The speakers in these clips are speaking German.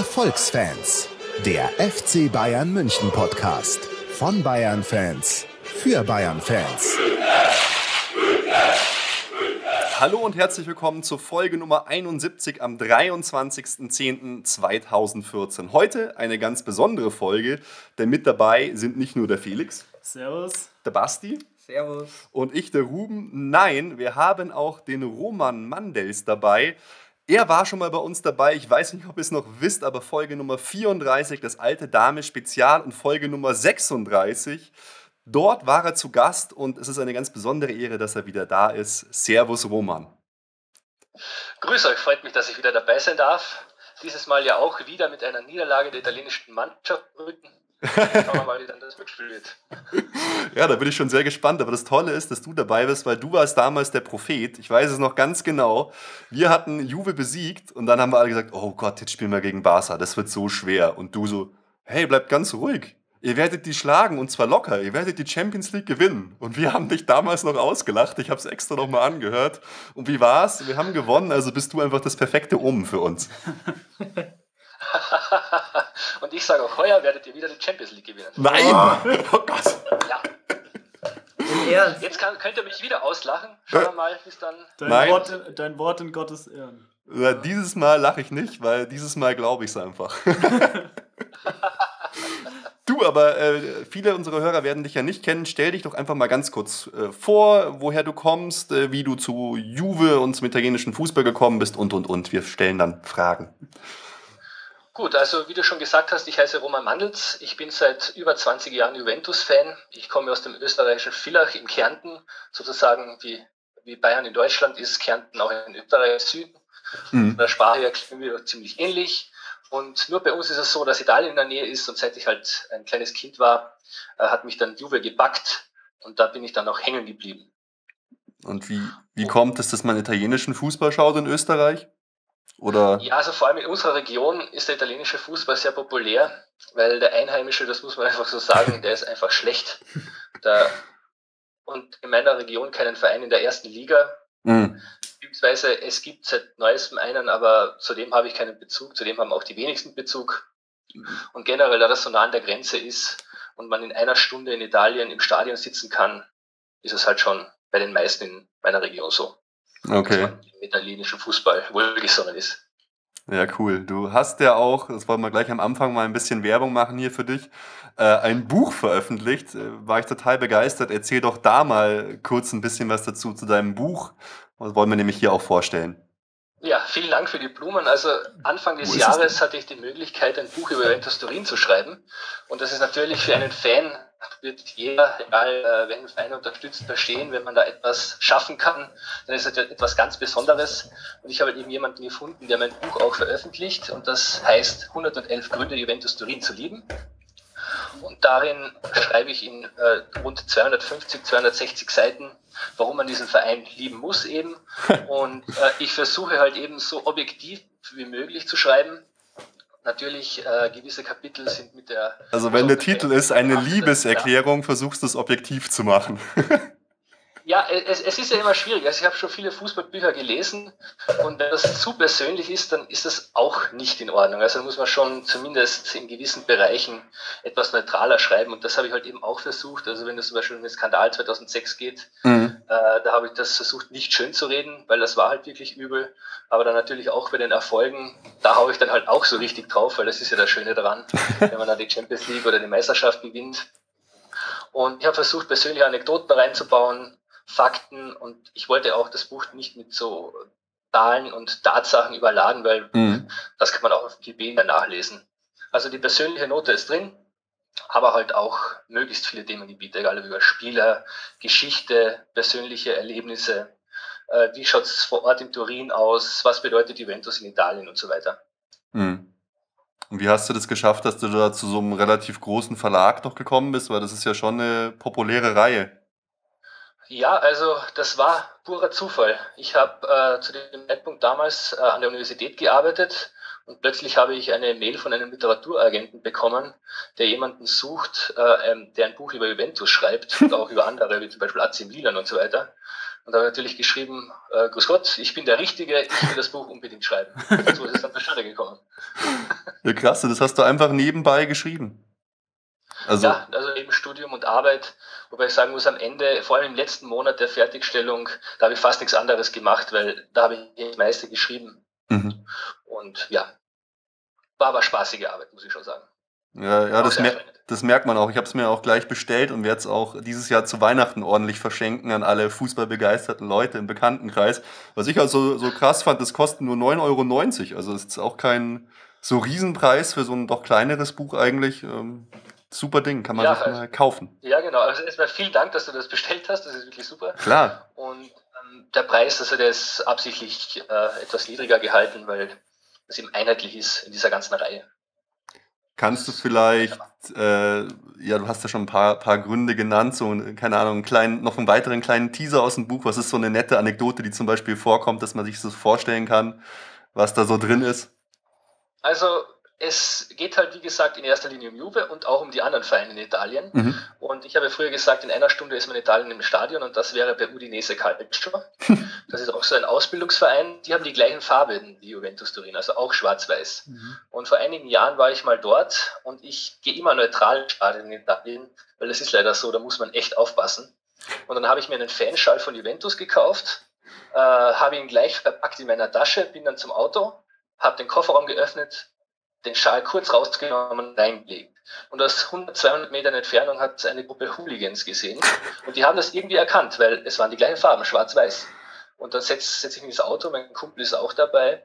Erfolgsfans, der FC Bayern München Podcast von Bayern Fans für Bayern Fans. Hallo und herzlich willkommen zur Folge Nummer 71 am 23.10.2014. Heute eine ganz besondere Folge, denn mit dabei sind nicht nur der Felix. Servus. Der Basti. Servus. Und ich, der Ruben. Nein, wir haben auch den Roman Mandels dabei. Er war schon mal bei uns dabei. Ich weiß nicht, ob ihr es noch wisst, aber Folge Nummer 34, das alte Dame Spezial und Folge Nummer 36. Dort war er zu Gast und es ist eine ganz besondere Ehre, dass er wieder da ist. Servus Roman. Grüß euch, freut mich, dass ich wieder dabei sein darf. Dieses Mal ja auch wieder mit einer Niederlage der italienischen Mannschaft rücken. Schauen wir mal, wie dann das Mitspiel wird. Ja, da bin ich schon sehr gespannt. Aber das Tolle ist, dass du dabei bist, weil du warst damals der Prophet. Ich weiß es noch ganz genau. Wir hatten Juve besiegt und dann haben wir alle gesagt, oh Gott, jetzt spielen wir gegen Barca. Das wird so schwer. Und du so, hey, bleib ganz ruhig. Ihr werdet die schlagen und zwar locker. Ihr werdet die Champions League gewinnen. Und wir haben dich damals noch ausgelacht. Ich habe es extra noch mal angehört. Und wie war's? Wir haben gewonnen. Also bist du einfach das perfekte Omen für uns. Und ich sage auch, heuer werdet ihr wieder die Champions League gewinnen. Nein! Oh Gott! Ja. Ernst. Jetzt kann, könnt ihr mich wieder auslachen. Schauen wir mal, bis dann. Dein. Wort, dein Wort in Gottes Ehren. Ja, dieses Mal lache ich nicht, weil dieses Mal glaube ich es einfach. du, aber äh, viele unserer Hörer werden dich ja nicht kennen. Stell dich doch einfach mal ganz kurz äh, vor, woher du kommst, äh, wie du zu Juve und zum italienischen Fußball gekommen bist und und und. Wir stellen dann Fragen. Gut, also wie du schon gesagt hast, ich heiße Roman Mandels. Ich bin seit über 20 Jahren Juventus-Fan. Ich komme aus dem österreichischen Villach in Kärnten, sozusagen wie, wie Bayern in Deutschland ist Kärnten auch in Österreich Süden. Mhm. Von der Sprache her klingen wir ziemlich ähnlich. Und nur bei uns ist es so, dass Italien in der Nähe ist und seit ich halt ein kleines Kind war, äh, hat mich dann Juve gepackt und da bin ich dann auch hängen geblieben. Und wie, wie kommt es, dass man italienischen Fußball schaut in Österreich? Oder? Ja, also vor allem in unserer Region ist der italienische Fußball sehr populär, weil der Einheimische, das muss man einfach so sagen, der ist einfach schlecht. Da, und in meiner Region keinen Verein in der ersten Liga. Mhm. Beziehungsweise es gibt seit neuestem einen, aber zu dem habe ich keinen Bezug, zu dem haben auch die wenigsten Bezug. Und generell, da das so nah an der Grenze ist und man in einer Stunde in Italien im Stadion sitzen kann, ist es halt schon bei den meisten in meiner Region so, Okay. im italienischen Fußball wohlgesonnen ist. Ja, cool. Du hast ja auch, das wollen wir gleich am Anfang mal ein bisschen Werbung machen hier für dich, äh, ein Buch veröffentlicht. Äh, war ich total begeistert. Erzähl doch da mal kurz ein bisschen was dazu zu deinem Buch. Das wollen wir nämlich hier auch vorstellen. Ja, vielen Dank für die Blumen. Also Anfang des Jahres hatte ich die Möglichkeit, ein Buch über Juventus Turin zu schreiben. Und das ist natürlich für einen Fan, wird jeder, egal äh, welchen Verein unterstützt, verstehen, wenn man da etwas schaffen kann, dann ist das etwas ganz Besonderes. Und ich habe eben jemanden gefunden, der mein Buch auch veröffentlicht. Und das heißt 111 Gründe, Juventus Turin zu lieben. Und darin schreibe ich in äh, rund 250, 260 Seiten, warum man diesen Verein lieben muss eben. Und äh, ich versuche halt eben so objektiv wie möglich zu schreiben. Natürlich, äh, gewisse Kapitel sind mit der... Also wenn der Titel ist, eine Liebeserklärung, versuchst du es objektiv zu machen. Ja, es, es ist ja immer schwierig. Also ich habe schon viele Fußballbücher gelesen und wenn das zu persönlich ist, dann ist das auch nicht in Ordnung. Also muss man schon zumindest in gewissen Bereichen etwas neutraler schreiben und das habe ich halt eben auch versucht. Also wenn es zum Beispiel um den Skandal 2006 geht, Mhm. Äh, da habe ich das versucht nicht schön zu reden, weil das war halt wirklich übel. Aber dann natürlich auch bei den Erfolgen, da haue ich dann halt auch so richtig drauf, weil das ist ja das Schöne daran, wenn man dann die Champions League oder die Meisterschaft gewinnt. Und ich habe versucht, persönliche Anekdoten reinzubauen, Fakten und ich wollte auch das Buch nicht mit so Zahlen und Tatsachen überladen, weil Mhm. das kann man auch auf Wikipedia nachlesen. Also die persönliche Note ist drin, aber halt auch möglichst viele Themengebiete, egal ob über Spieler, Geschichte, persönliche Erlebnisse, äh, wie schaut es vor Ort in Turin aus, was bedeutet Juventus in Italien und so weiter. Mhm. Und wie hast du das geschafft, dass du da zu so einem relativ großen Verlag noch gekommen bist? Weil das ist ja schon eine populäre Reihe. Ja, also das war purer Zufall. Ich habe äh, zu dem Zeitpunkt damals äh, an der Universität gearbeitet Und plötzlich habe ich eine Mail von einem Literaturagenten bekommen, der jemanden sucht, äh, ähm, der ein Buch über Juventus schreibt und auch über andere, wie zum Beispiel AC Milan und so weiter. Und da habe ich natürlich geschrieben, äh, Grüß Gott, ich bin der Richtige, ich will das Buch unbedingt schreiben. Und so ist es dann zustande gekommen. Ja, krass, das hast du einfach nebenbei geschrieben. Also, ja, also eben Studium und Arbeit, wobei ich sagen muss, am Ende, vor allem im letzten Monat der Fertigstellung, da habe ich fast nichts anderes gemacht, weil da habe ich das meiste geschrieben. Mhm. Und ja, war aber spaßige Arbeit, muss ich schon sagen. Ja, ja das, mer das merkt man auch. Ich habe es mir auch gleich bestellt und werde es auch dieses Jahr zu Weihnachten ordentlich verschenken an alle fußballbegeisterten Leute im Bekanntenkreis. Was ich also so krass fand, das kostet nur 9,90 Euro. Also es ist auch kein so Riesenpreis für so ein doch kleineres Buch eigentlich. Ähm, super Ding, kann man ja, sich mal kaufen. Ja, genau. Also erstmal vielen Dank, dass du das bestellt hast. Das ist wirklich super. Klar. Und ähm, der Preis, also der ist absichtlich äh, etwas niedriger gehalten, weil es eben einheitlich ist in dieser ganzen Reihe. Kannst du vielleicht, äh, ja, du hast ja schon ein paar, paar Gründe genannt, so, keine Ahnung, einen kleinen, noch einen weiteren kleinen Teaser aus dem Buch. Was ist so eine nette Anekdote, die zum Beispiel vorkommt, dass man sich so vorstellen kann, was da so drin ist? Also, es geht halt, wie gesagt, in erster Linie um Juve und auch um die anderen Vereine in Italien. Mhm. Und ich habe früher gesagt, in einer Stunde ist man in Italien im Stadion und das wäre bei Udinese Calcio. Das ist auch so ein Ausbildungsverein. Die haben die gleichen Farben wie Juventus Turin, also auch schwarz-weiß. Mhm. Und vor einigen Jahren war ich mal dort und ich gehe immer neutral ins Stadion in Italien, weil es ist leider so, da muss man echt aufpassen. Und dann habe ich mir einen Fanschall von Juventus gekauft, äh, habe ihn gleich verpackt in meiner Tasche, bin dann zum Auto, habe den Kofferraum geöffnet, den Schal kurz rausgenommen und reingelegt. Und aus 100, 200 Metern Entfernung hat eine Gruppe Hooligans gesehen. Und die haben das irgendwie erkannt, weil es waren die gleichen Farben, schwarz-weiß. Und dann setze setz ich mich ins Auto, mein Kumpel ist auch dabei.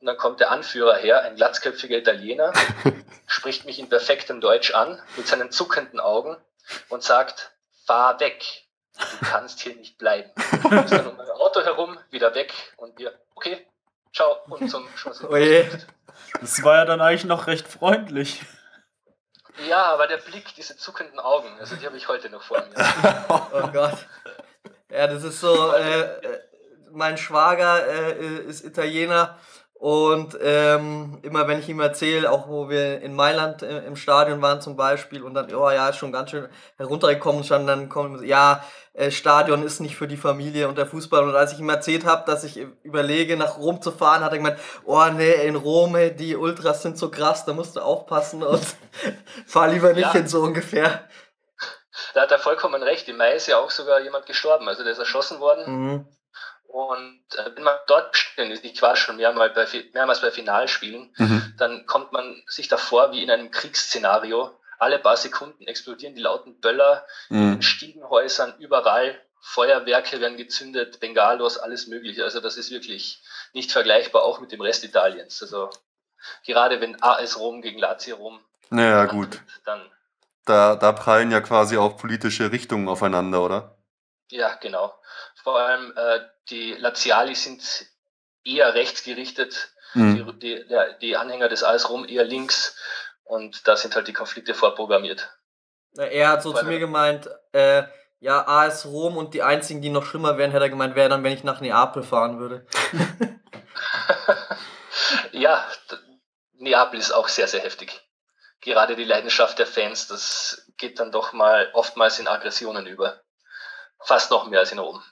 Und dann kommt der Anführer her, ein glatzköpfiger Italiener, spricht mich in perfektem Deutsch an, mit seinen zuckenden Augen und sagt, fahr weg. Du kannst hier nicht bleiben. Ist dann um mein Auto herum, wieder weg und wir, okay, ciao und zum Schluss. Das war ja dann eigentlich noch recht freundlich. Ja, aber der Blick, diese zuckenden Augen, also die habe ich heute noch vor mir. oh Gott. Ja, das ist so, äh, äh, mein Schwager äh, ist Italiener und ähm, immer wenn ich ihm erzähle, auch wo wir in Mailand äh, im Stadion waren zum Beispiel und dann, oh ja, ist schon ganz schön heruntergekommen, schon dann kommt, ja, äh, Stadion ist nicht für die Familie und der Fußball. Und als ich ihm erzählt habe, dass ich überlege, nach Rom zu fahren, hat er gemeint, oh nee, in Rom, die Ultras sind so krass, da musst du aufpassen und fahr lieber nicht ja. hin, so ungefähr. Da hat er vollkommen recht. Im Mai ist ja auch sogar jemand gestorben, also der ist erschossen worden. Mhm. Und äh, wenn man dort stehen ist, ich war schon mehrmals bei, mehrmals bei Finalspielen, mhm. dann kommt man sich davor wie in einem Kriegsszenario. Alle paar Sekunden explodieren die lauten Böller mhm. in Stiegenhäusern, überall. Feuerwerke werden gezündet, Bengalos, alles Mögliche. Also das ist wirklich nicht vergleichbar, auch mit dem Rest Italiens. Also gerade wenn AS Rom gegen Lazio Rom. Naja, gut. Dann da, da prallen ja quasi auch politische Richtungen aufeinander, oder? Ja, genau. Vor allem äh, die Laziali sind eher rechts gerichtet, mhm. die, die, die, Anhänger des AS Rom eher links und da sind halt die Konflikte vorprogrammiert. Er hat so zu mir gemeint, äh, ja, AS Rom und die einzigen, die noch schlimmer wären, hätte er gemeint, wäre dann, wenn ich nach Neapel fahren würde. ja, Neapel ist auch sehr, sehr heftig. Gerade die Leidenschaft der Fans, das geht dann doch mal oftmals in Aggressionen über. Fast noch mehr als in Rom.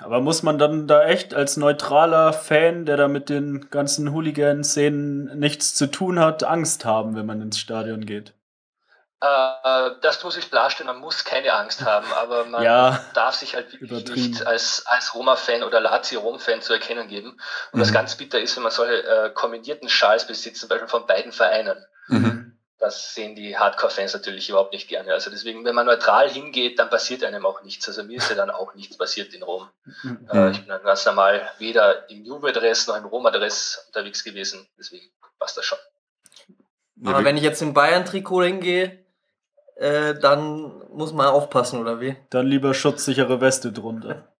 Aber muss man dann da echt als neutraler Fan, der da mit den ganzen Hooligan-Szenen nichts zu tun hat, Angst haben, wenn man ins Stadion geht? Äh, das muss ich klarstellen, man muss keine Angst haben, aber man ja, darf sich halt wirklich nicht als, als Roma-Fan oder Lazio-Rom-Fan zu erkennen geben. Und mhm. das ganz bitter ist, wenn man solche äh, kommendierten Schals besitzt, zum Beispiel von beiden Vereinen. Mhm das sehen die Hardcore-Fans natürlich überhaupt nicht gerne. Also deswegen, wenn man neutral hingeht, dann passiert einem auch nichts. Also mir ist ja dann auch nichts passiert in Rom. Mhm. Äh, ich bin dann ganz normal weder im Juve-Dress noch im Roma-Dress unterwegs gewesen. Deswegen passt das schon. Aber wenn ich jetzt im Bayern-Trikot hingehe, äh, dann muss man aufpassen, oder wie? Dann lieber schutzsichere Weste drunter.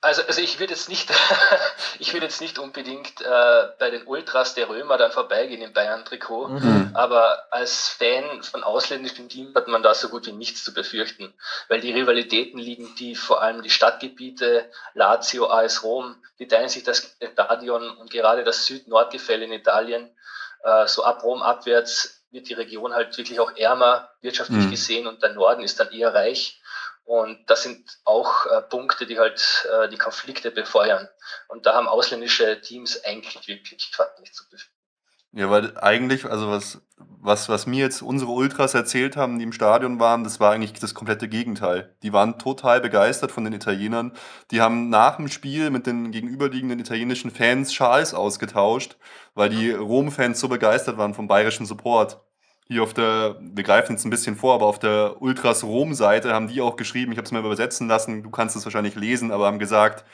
Also, also ich würde jetzt nicht, ich würde jetzt nicht unbedingt äh, bei den Ultras der Römer dann vorbeigehen im Bayern-Trikot, mhm. aber als Fan von ausländischen Teams hat man da so gut wie nichts zu befürchten, weil die Rivalitäten liegen die vor allem die Stadtgebiete Lazio, AS Rom, die teilen sich das Stadion und gerade das Süd-Nord-Gefälle in Italien, äh, so ab Rom abwärts wird die Region halt wirklich auch ärmer wirtschaftlich mhm. gesehen und der Norden ist dann eher reich. Und das sind auch äh, Punkte, die halt äh, die Konflikte befeuern. Und da haben ausländische Teams eigentlich wirklich nichts zu befürchten. Ja, weil eigentlich, also was, was, was mir jetzt unsere Ultras erzählt haben, die im Stadion waren, das war eigentlich das komplette Gegenteil. Die waren total begeistert von den Italienern. Die haben nach dem Spiel mit den gegenüberliegenden italienischen Fans Schals ausgetauscht, weil die Rom-Fans so begeistert waren vom bayerischen Support hier auf der, wir greifen jetzt ein bisschen vor, aber auf der Ultras Rom-Seite haben die auch geschrieben, ich habe es mal übersetzen lassen, du kannst es wahrscheinlich lesen, aber haben gesagt,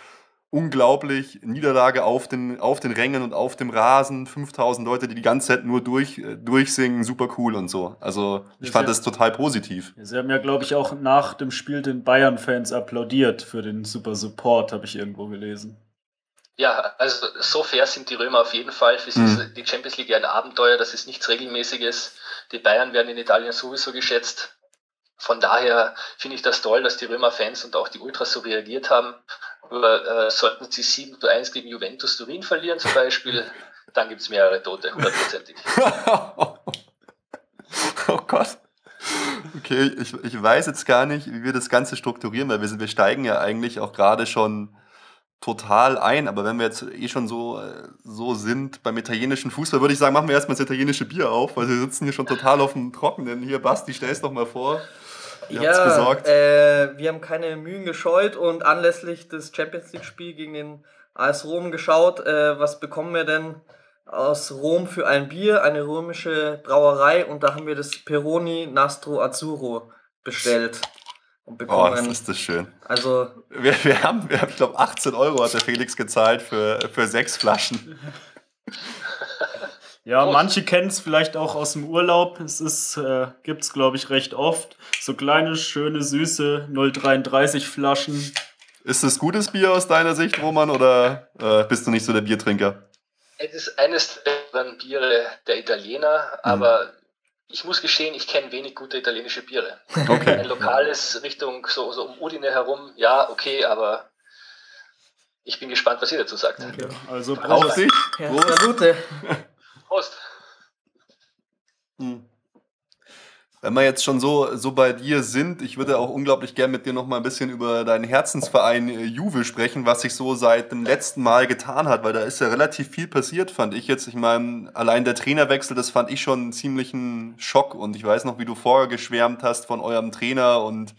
unglaublich, Niederlage auf den, auf den Rängen und auf dem Rasen, 5000 Leute, die die ganze Zeit nur durch, äh, durchsingen, super cool und so. Also ich ja, fand das total positiv. Sie haben ja, glaube ich, auch nach dem Spiel den Bayern-Fans applaudiert für den super Support, habe ich irgendwo gelesen. Ja, also so fair sind die Römer auf jeden Fall. Für sie mhm. ist die Champions League ein Abenteuer, das ist nichts Regelmäßiges. Die Bayern werden in Italien sowieso geschätzt. Von daher finde ich das toll, dass die Römer-Fans und auch die Ultras so reagiert haben. Aber äh, sollten sie 7 zu 1 gegen Juventus Turin verlieren zum Beispiel, dann gibt es mehrere Tote, hundertprozentig. oh Gott. Okay, ich, ich weiß jetzt gar nicht, wie wir das Ganze strukturieren, weil wir, wir steigen ja eigentlich auch gerade schon total ein. Aber wenn wir jetzt eh schon so, äh, so sind beim italienischen Fußball, würde ich sagen, machen wir erstmal das italienische Bier auf, weil wir sitzen hier schon total auf dem Trockenen. Hier, Basti, stell es doch mal vor. Ihr ja, äh, wir haben keine Mühen gescheut und anlässlich des Champions League-Spiels gegen den AS Rom geschaut, äh, was bekommen wir denn aus Rom für ein Bier, eine römische Brauerei und da haben wir das Peroni Nastro Azzurro bestellt und bekommen. Oh, ist das schön. Also. Wir, wir haben, wir haben ich glaube, 18 Euro hat der Felix gezahlt für, für sechs Flaschen. Ja, manche kennen es vielleicht auch aus dem Urlaub. Es ist, äh, gibt es, glaube ich, recht oft. So kleine, schöne, süße 0,33 Flaschen. Ist das gutes Bier aus deiner Sicht, Roman, oder äh, bist du nicht so der Biertrinker? Es ist eines der Biere der Italiener, aber mhm ich muss gestehen, ich kenne wenig gute italienische Biere. Okay. Ein lokales Richtung so, so um Udine herum, ja, okay, aber ich bin gespannt, was ihr dazu sagt. Okay. Also Prost. Prost. Prost. Hm. Wenn wir jetzt schon so, so bei dir sind, ich würde auch unglaublich gern mit dir noch mal ein bisschen über deinen Herzensverein äh, Juve sprechen, was sich so seit dem letzten Mal getan hat, weil da ist ja relativ viel passiert, fand ich jetzt. Ich meine, allein der Trainerwechsel, das fand ich schon einen ziemlichen Schock und ich weiß noch, wie du vorher geschwärmt hast von eurem Trainer und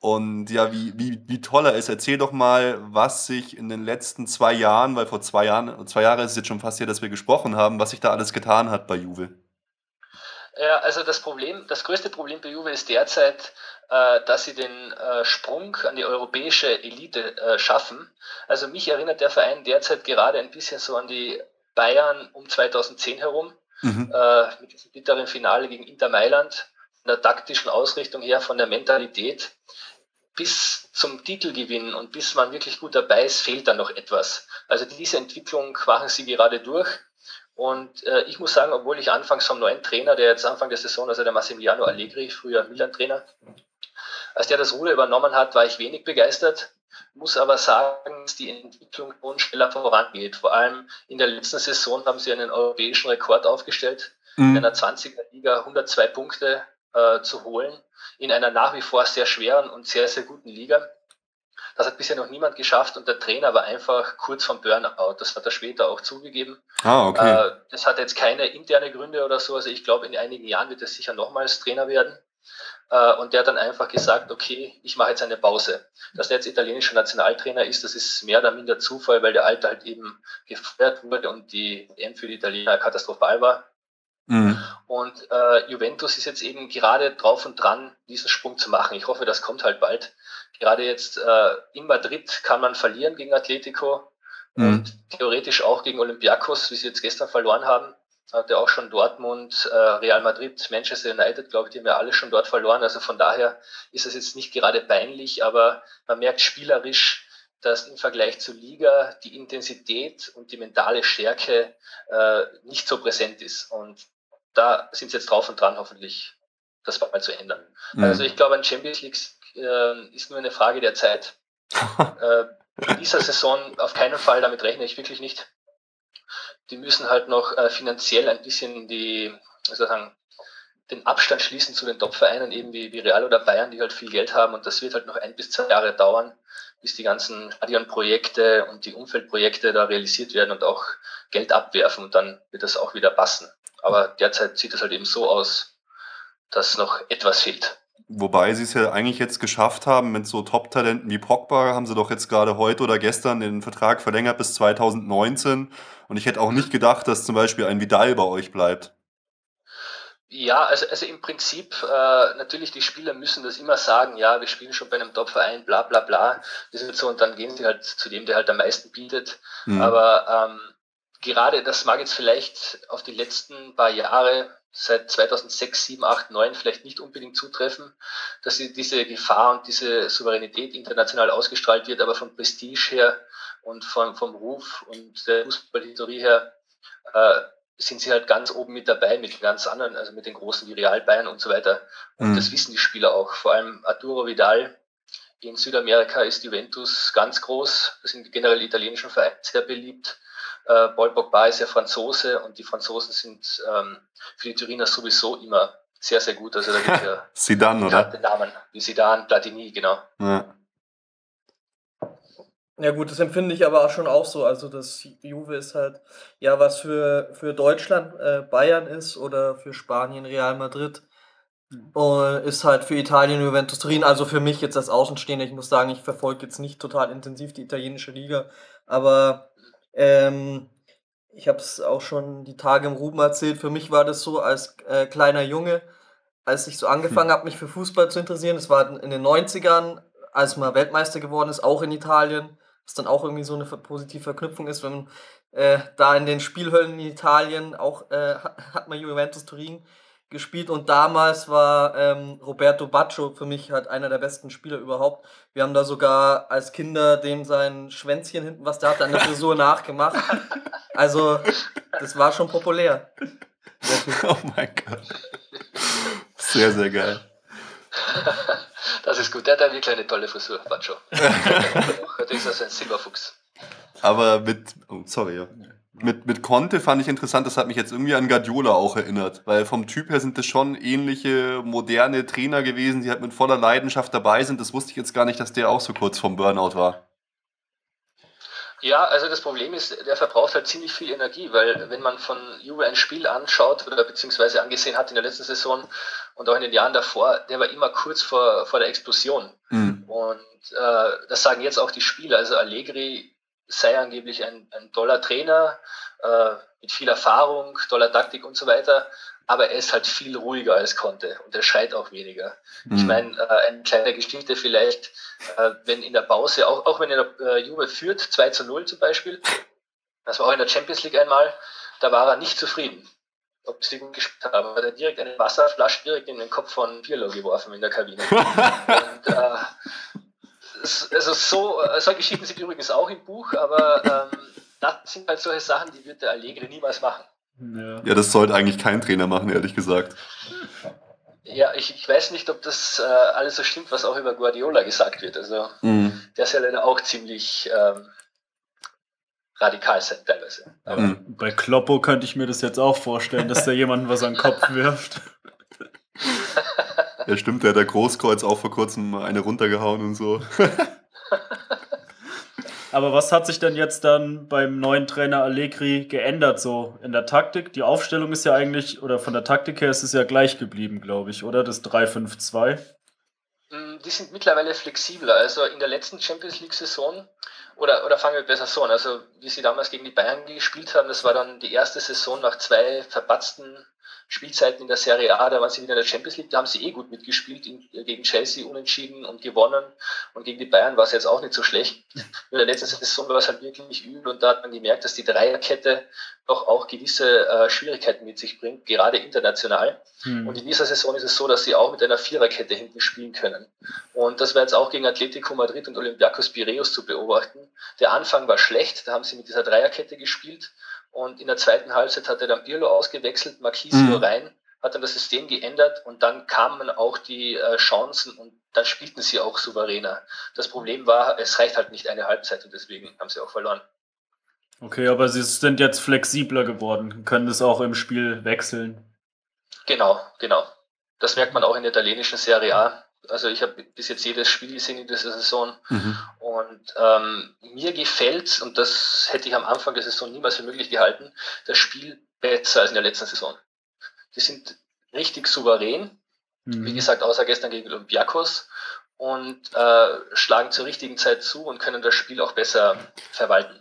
und ja, wie, wie, wie toll er ist. Erzähl doch mal, was sich in den letzten zwei Jahren, weil vor zwei Jahren, zwei Jahre ist es jetzt schon fast hier, dass wir gesprochen haben, was sich da alles getan hat bei Juve. Ja, also das Problem, das größte Problem bei Juve ist derzeit, äh, dass sie den äh, Sprung an die europäische Elite äh, schaffen. Also mich erinnert der Verein derzeit gerade ein bisschen so an die Bayern um 2010 herum, mhm. äh, mit diesem bitteren Finale gegen Inter Mailand, von der taktischen Ausrichtung her, von der Mentalität. Bis zum Titelgewinn und bis man wirklich gut dabei ist, fehlt da noch etwas. Also diese Entwicklung machen sie gerade durch. Und äh, ich muss sagen, obwohl ich anfangs vom neuen Trainer, der jetzt Anfang der Saison, also der Massimiliano Allegri, früher Milan-Trainer, als der das Ruder übernommen hat, war ich wenig begeistert. Muss aber sagen, dass die Entwicklung schon schneller vorangeht. Vor allem in der letzten Saison haben sie einen europäischen Rekord aufgestellt, mhm. in einer 20er-Liga 102 Punkte äh, zu holen, in einer nach wie vor sehr schweren und sehr, sehr guten Liga. Das hat bisher noch niemand geschafft und der Trainer war einfach kurz vom Burnout. Das hat er später auch zugegeben. Ah, okay. Äh, das hat jetzt keine interne Gründe oder so. Also ich glaube, in einigen Jahren wird er sicher nochmals Trainer werden. Äh, und der hat dann einfach gesagt, okay, ich mache jetzt eine Pause. Dass er jetzt italienischer Nationaltrainer ist, das ist mehr oder minder Zufall, weil der Alte halt eben gefeuert wurde und die EM für die Italiener katastrophal war. Mhm. Und äh, Juventus ist jetzt eben gerade drauf und dran, diesen Sprung zu machen. Ich hoffe, das kommt halt bald. Gerade jetzt äh, in Madrid kann man verlieren gegen Atletico mhm. und theoretisch auch gegen Olympiakos, wie sie jetzt gestern verloren haben. Hat ja auch schon Dortmund, äh, Real Madrid, Manchester United, glaube ich, die haben ja alle schon dort verloren. Also von daher ist es jetzt nicht gerade peinlich, aber man merkt spielerisch, dass im Vergleich zur Liga die Intensität und die mentale Stärke äh, nicht so präsent ist. Und da sind sie jetzt drauf und dran, hoffentlich das mal zu ändern. Mhm. Also ich glaube, ein Champions League äh, ist nur eine Frage der Zeit. äh, in dieser Saison auf keinen Fall, damit rechne ich wirklich nicht. Die müssen halt noch äh, finanziell ein bisschen die, also sagen, den Abstand schließen zu den Top-Vereinen, eben wie, wie Real oder Bayern, die halt viel Geld haben. Und das wird halt noch ein bis zwei Jahre dauern, bis die ganzen Stadionprojekte und die Umfeldprojekte da realisiert werden und auch Geld abwerfen. Und dann wird das auch wieder passen. Aber derzeit sieht es halt eben so aus, dass noch etwas fehlt. Wobei sie es ja eigentlich jetzt geschafft haben, mit so Top-Talenten wie Pogba haben sie doch jetzt gerade heute oder gestern den Vertrag verlängert bis 2019. Und ich hätte auch nicht gedacht, dass zum Beispiel ein Vidal bei euch bleibt. Ja, also, also im Prinzip, äh, natürlich, die Spieler müssen das immer sagen, ja, wir spielen schon bei einem Top-Verein, bla bla bla. Das ist halt so, und dann gehen sie halt zu dem, der halt am meisten bietet. Mhm. Aber ähm, gerade das mag jetzt vielleicht auf die letzten paar Jahre seit 2006, 7, 8, 9 vielleicht nicht unbedingt zutreffen, dass diese Gefahr und diese Souveränität international ausgestrahlt wird, aber vom Prestige her und vom, vom Ruf und der Fußballhistorie her äh, sind sie halt ganz oben mit dabei, mit ganz anderen, also mit den großen wie Real Bayern und so weiter. Und mhm. das wissen die Spieler auch. Vor allem Arturo Vidal in Südamerika ist Juventus ganz groß. Das sind generell italienischen Vereine sehr beliebt. Äh, Paul Pogba ist ja Franzose und die Franzosen sind ähm, für die Turiner sowieso immer sehr, sehr gut. Also da gibt ja Zidane, oder? Namen wie Zidane, Platini, genau. Ja. Ja gut, das empfinde ich aber auch schon auch so. Also das Juve ist halt ja was für, für Deutschland äh, Bayern ist oder für Spanien Real Madrid. Und ist halt für Italien Juventus Turin. Also für mich jetzt als Außenstehender, ich muss sagen, ich verfolge jetzt nicht total intensiv die italienische Liga, aber ähm, ich habe es auch schon die Tage im Ruben erzählt. Für mich war das so als äh, kleiner Junge, als ich so angefangen hm. habe, mich für Fußball zu interessieren. Das war in den 90ern, als man Weltmeister geworden ist, auch in Italien was dann auch irgendwie so eine positive Verknüpfung ist, wenn man äh, da in den Spielhöllen in Italien auch äh, hat man Juventus Turin gespielt und damals war ähm, Roberto Baccio für mich halt einer der besten Spieler überhaupt. Wir haben da sogar als Kinder dem sein Schwänzchen hinten, was der hatte, an der Frisur nachgemacht. Also, das war schon populär. Oh mein Gott. Sehr, sehr geil. Das ist gut. Der hat wirklich eine tolle Frisur, Bacho. das ist also ein Silberfuchs. Aber mit, oh, sorry, ja. Mit, mit Conte fand ich interessant, das hat mich jetzt irgendwie an Guardiola auch erinnert, weil vom Typ her sind das schon ähnliche moderne Trainer gewesen, die halt mit voller Leidenschaft dabei sind. Das wusste ich jetzt gar nicht, dass der auch so kurz vom Burnout war. Ja, also das Problem ist, der verbraucht halt ziemlich viel Energie, weil wenn man von Juve ein Spiel anschaut oder beziehungsweise angesehen hat in der letzten Saison und auch in den Jahren davor, der war immer kurz vor, vor der Explosion. Mhm. Und äh, das sagen jetzt auch die Spieler. Also Allegri sei angeblich ein, ein toller Trainer äh, mit viel Erfahrung, toller Taktik und so weiter aber er ist halt viel ruhiger als Conte und er schreit auch weniger. Mhm. Ich meine, äh, eine kleine Geschichte vielleicht, äh, wenn in der Pause, auch, auch wenn er äh, Juve führt, 2 zu 0 zum Beispiel, das war auch in der Champions League einmal, da war er nicht zufrieden, ob sie gut gespielt haben. Hat er direkt eine Wasserflasche direkt in den Kopf von Pirlo geworfen in der Kabine. und, also so, äh, solche Geschichten sind übrigens auch im Buch, aber ähm, das sind halt solche Sachen, die wird der Allegri niemals machen. Ja. ja, das sollte eigentlich kein Trainer machen, ehrlich gesagt. Ja, ich, ich weiß nicht, ob das äh, alles so stimmt, was auch über Guardiola gesagt wird. Also, mhm. der ist ja leider auch ziemlich ähm, radikal sein, teilweise. Mhm. Bei Kloppo könnte ich mir das jetzt auch vorstellen, dass der jemanden was an den Kopf wirft. ja, stimmt, der hat der Großkreuz auch vor kurzem eine runtergehauen und so. Aber was hat sich denn jetzt dann beim neuen Trainer Allegri geändert so in der Taktik? Die Aufstellung ist ja eigentlich, oder von der Taktik her ist es ja gleich geblieben, glaube ich, oder? Das 3-5-2. Mm, die sind mittlerweile flexibler. Also in der letzten Champions League-Saison, oder, oder fangen wir besser so an, also wie sie damals gegen die Bayern gespielt haben, das war dann die erste Saison nach zwei verpatzten Spielzeiten in der Serie A, da waren sie wieder in der Champions League, da haben sie eh gut mitgespielt, in, gegen Chelsea unentschieden und gewonnen und gegen die Bayern war es jetzt auch nicht so schlecht. Nur in der letzten Saison war es halt wirklich übel und da hat man gemerkt, dass die Dreierkette doch auch gewisse äh, Schwierigkeiten mit sich bringt, gerade international. Hm. Und in dieser Saison ist es so, dass sie auch mit einer Viererkette hinten spielen können. Und das war jetzt auch gegen Atletico Madrid und Olympiakos Piraeus zu beobachten. Der Anfang war schlecht, da haben sie mit dieser Dreierkette gespielt und in der zweiten Halbzeit hat er dann Pirlo ausgewechselt, Marquisio mhm. rein, hat dann das System geändert und dann kamen auch die äh, Chancen und dann spielten sie auch souveräner. Das Problem war, es reicht halt nicht eine Halbzeit und deswegen haben sie auch verloren. Okay, aber sie sind jetzt flexibler geworden, können das auch im Spiel wechseln. Genau, genau. Das merkt man auch in der italienischen Serie A. Also ich habe bis jetzt jedes Spiel gesehen in dieser Saison mhm. und ähm, mir gefällt, und das hätte ich am Anfang der Saison niemals für möglich gehalten, das Spiel besser als in der letzten Saison. Die sind richtig souverän, mhm. wie gesagt, außer gestern gegen Olympiakos und äh, schlagen zur richtigen Zeit zu und können das Spiel auch besser verwalten.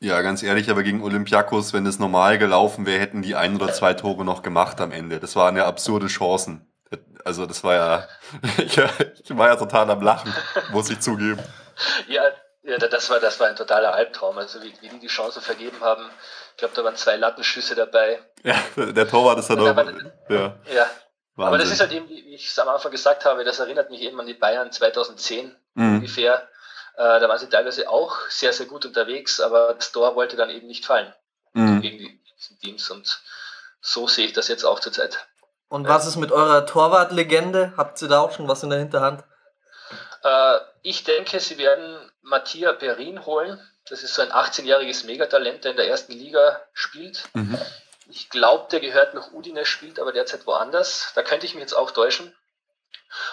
Ja, ganz ehrlich, aber gegen Olympiakos, wenn es normal gelaufen wäre, hätten die ein oder zwei Tore noch gemacht am Ende. Das waren ja absurde Chancen. Also das war ja, ich, war ja total am Lachen, muss ich zugeben. Ja, ja, das war, das war ein totaler Albtraum. Also wie, wie die die Chance vergeben haben. Ich glaube, da waren zwei Lattenschüsse dabei. Ja, der Torwart ist ja noch. Ja. ja. Aber das ist halt eben, wie ich es am Anfang gesagt habe, das erinnert mich eben an die Bayern 2010 mhm. ungefähr. Äh, da waren sie teilweise auch sehr, sehr gut unterwegs, aber das Tor wollte dann eben nicht fallen mhm. gegen die Teams. Und so sehe ich das jetzt auch zurzeit. Und was ist mit eurer Torwartlegende? Habt ihr da auch schon was in der Hinterhand? Äh, ich denke, sie werden Mattia Perin holen. Das ist so ein 18-jähriges Megatalent, der in der ersten Liga spielt. Mhm. Ich glaube, der gehört nach Udine, spielt aber derzeit woanders. Da könnte ich mich jetzt auch täuschen.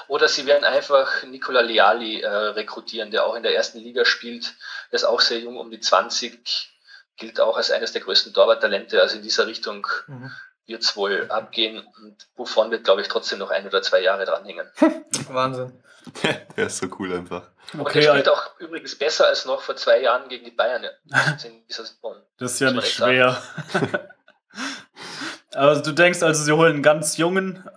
Oder sie werden einfach Nicola Leali äh, rekrutieren, der auch in der ersten Liga spielt. Der ist auch sehr jung, um die 20, gilt auch als eines der größten Torwarttalente. Also in dieser Richtung mhm wird es wohl abgehen und Buffon wird, glaube ich, trotzdem noch ein oder zwei Jahre dranhängen. Wahnsinn. Der ist so cool einfach. Und okay, er spielt auch übrigens besser als noch vor zwei Jahren gegen die Bayern. Das ist ja nicht schwer. also du denkst also, sie holen einen ganz jungen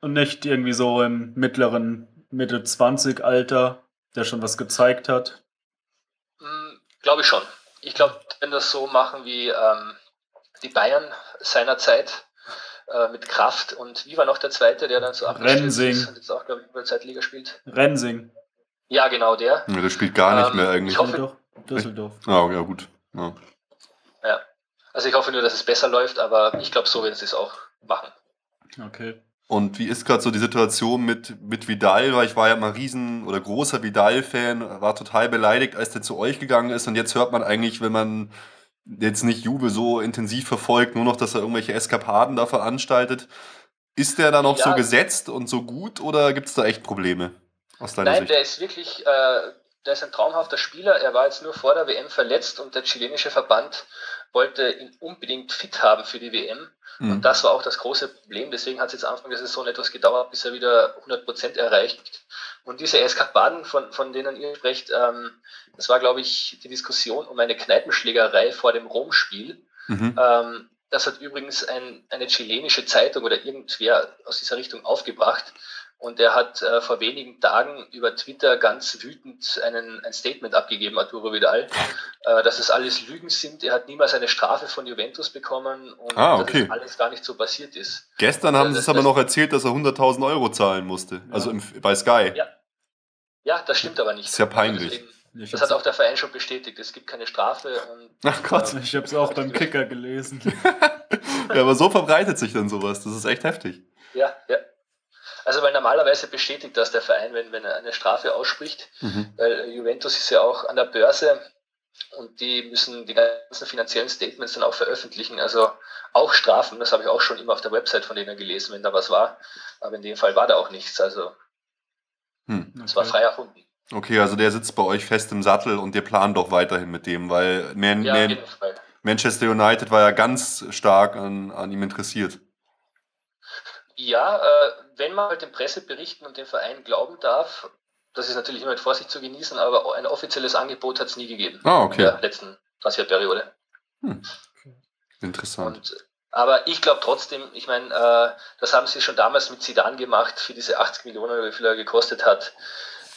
und nicht irgendwie so im mittleren Mitte 20 Alter, der schon was gezeigt hat? Hm, glaube ich schon. Ich glaube, wenn das so machen wie ähm, die Bayern seinerzeit, äh, mit Kraft. Und wie war noch der zweite, der dann so Rensing. ist und jetzt auch, glaube ich, in der Zweitliga spielt? Rensing. Ja, genau, der. Ja, der spielt gar nicht ähm, mehr eigentlich. Ich hoffe, Doch, Düsseldorf. Ah, ja, gut. Ja. ja. Also ich hoffe nur, dass es besser läuft, aber ich glaube, so werden sie es auch machen. Okay. Und wie ist gerade so die Situation mit, mit Vidal? Weil ich war ja mal riesen oder großer Vidal-Fan, war total beleidigt, als der zu euch gegangen ist. Und jetzt hört man eigentlich, wenn man jetzt nicht Juve so intensiv verfolgt, nur noch, dass er irgendwelche Eskapaden da veranstaltet. Ist der da noch ja. so gesetzt und so gut oder gibt es da echt Probleme aus deiner Nein, Sicht? der ist wirklich, äh, der ist ein traumhafter Spieler. Er war jetzt nur vor der WM verletzt und der chilenische Verband wollte ihn unbedingt fit haben für die WM. Mhm. Und das war auch das große Problem. Deswegen hat es jetzt Anfang der Saison etwas gedauert, bis er wieder 100% erreicht. Und diese Eskapaden, von, von denen ihr sprecht, ähm, das war, glaube ich, die Diskussion um eine Kneipenschlägerei vor dem Rom-Spiel. Mhm. Ähm, das hat übrigens ein, eine chilenische Zeitung oder irgendwer aus dieser Richtung aufgebracht. Und er hat äh, vor wenigen Tagen über Twitter ganz wütend einen, ein Statement abgegeben, Arturo Vidal, äh, dass es alles Lügen sind. Er hat niemals eine Strafe von Juventus bekommen und ah, okay. dass alles gar nicht so passiert ist. Gestern haben äh, sie es aber noch erzählt, dass er 100.000 Euro zahlen musste, ja. also im, bei Sky. Ja. ja, das stimmt aber nicht. Das ist ja peinlich. Deswegen, das hat auch der Verein schon bestätigt. Es gibt keine Strafe. Und, Ach Gott, ich habe es auch beim Kicker gelesen. ja, aber so verbreitet sich dann sowas. Das ist echt heftig. Ja, ja. Also weil normalerweise bestätigt das der Verein, wenn, wenn er eine Strafe ausspricht, mhm. weil Juventus ist ja auch an der Börse und die müssen die ganzen finanziellen Statements dann auch veröffentlichen. Also auch Strafen, das habe ich auch schon immer auf der Website von denen gelesen, wenn da was war. Aber in dem Fall war da auch nichts. Also hm. es war frei erfunden. Okay, also der sitzt bei euch fest im Sattel und ihr plant doch weiterhin mit dem, weil Man ja, Man Manchester United war ja ganz stark an, an ihm interessiert. Ja, äh, wenn man halt den Presseberichten und dem Verein glauben darf, das ist natürlich immer mit Vorsicht zu genießen, aber ein offizielles Angebot hat es nie gegeben. Ah, okay. In der letzten Transferperiode. Hm. Interessant. Und Aber ich glaube trotzdem, ich meine, äh, das haben sie schon damals mit Zidane gemacht, für diese 80 Millionen, wie viel er gekostet hat.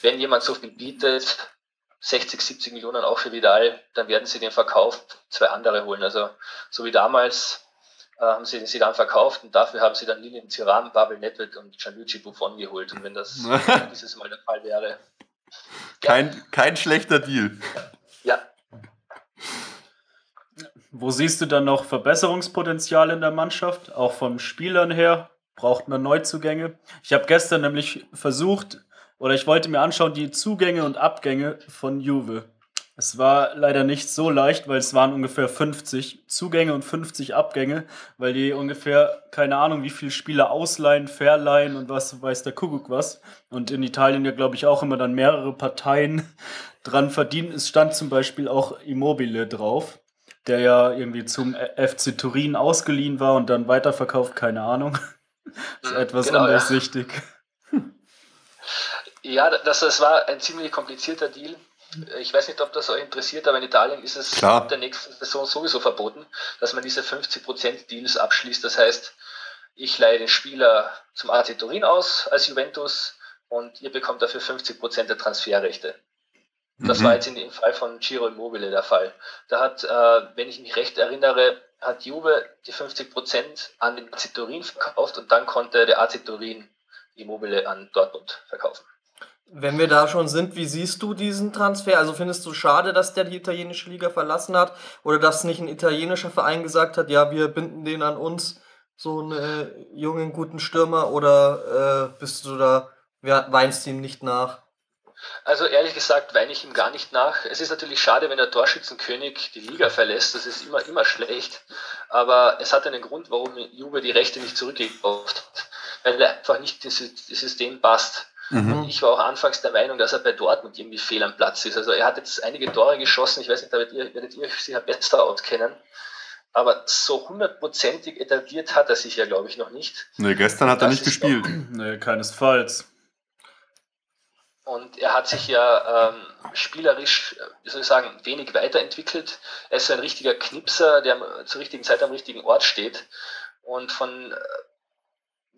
Wenn jemand so viel bietet, 60, 70 Millionen auch für Vidal, dann werden sie den Verkauf zwei andere holen. Also so wie damals haben sie den Zidane verkauft und dafür haben sie dann Lilian Thuram, Pavel Nedved und Gianluigi Buffon geholt. Und wenn das dieses Mal der Fall wäre. Kein, ja. kein schlechter Deal. Ja, wo siehst du dann noch Verbesserungspotenzial in der Mannschaft? Auch von Spielern her? Braucht man Neuzugänge? Ich habe gestern nämlich versucht, oder ich wollte mir anschauen, die Zugänge und Abgänge von Juve. Es war leider nicht so leicht, weil es waren ungefähr 50 Zugänge und 50 Abgänge, weil die ungefähr, keine Ahnung, wie viele Spieler ausleihen, verleihen und was weiß der Kuckuck was. Und in Italien ja, glaube ich, auch immer dann mehrere Parteien dran verdienen. Es stand zum Beispiel auch Immobile drauf der ja irgendwie zum FC Turin ausgeliehen war und dann weiterverkauft, keine Ahnung. ist mhm, etwas genau, undurchsichtig. Ja, ja das, das war ein ziemlich komplizierter Deal. Ich weiß nicht, ob das euch interessiert, aber in Italien ist es Klar. ab der nächsten Saison sowieso verboten, dass man diese 50% Deals abschließt. Das heißt, ich leihe den Spieler zum AC Turin aus als Juventus und ihr bekommt dafür 50% der Transferrechte. Das mhm. war jetzt in dem Fall von Giro Immobile der Fall. Da hat, äh, wenn ich mich recht erinnere, hat Juve die 50% an den AC Turin verkauft und dann konnte der AC Turin Immobile an Dortmund verkaufen. Wenn wir da schon sind, wie siehst du diesen Transfer? Also findest du schade, dass der die italienische Liga verlassen hat oder dass nicht ein italienischer Verein gesagt hat, ja, wir binden den an uns, so einen äh, jungen, guten Stürmer oder äh, bist du da, weinst ihm nicht nach? Also ehrlich gesagt weine ich ihm gar nicht nach. Es ist natürlich schade, wenn der Torschützenkönig die Liga verlässt. Das ist immer, immer schlecht. Aber es hat einen Grund, warum Juve die Rechte nicht zurückgekauft hat. Weil er einfach nicht ins System passt. Mhm. Ich war auch anfangs der Meinung, dass er bei Dortmund irgendwie fehl am Platz ist. Also er hat jetzt einige Tore geschossen. Ich weiß nicht, da werdet ihr, werdet ihr sicher besser auskennen. Aber so hundertprozentig etabliert hat er sich ja, glaube ich, noch nicht. Nee, gestern hat er nicht gespielt. Nee, keinesfalls. Und er hat sich ja ähm, spielerisch, wie soll ich sagen, wenig weiterentwickelt. Er ist ein richtiger Knipser, der zur richtigen Zeit am richtigen Ort steht. Und von äh,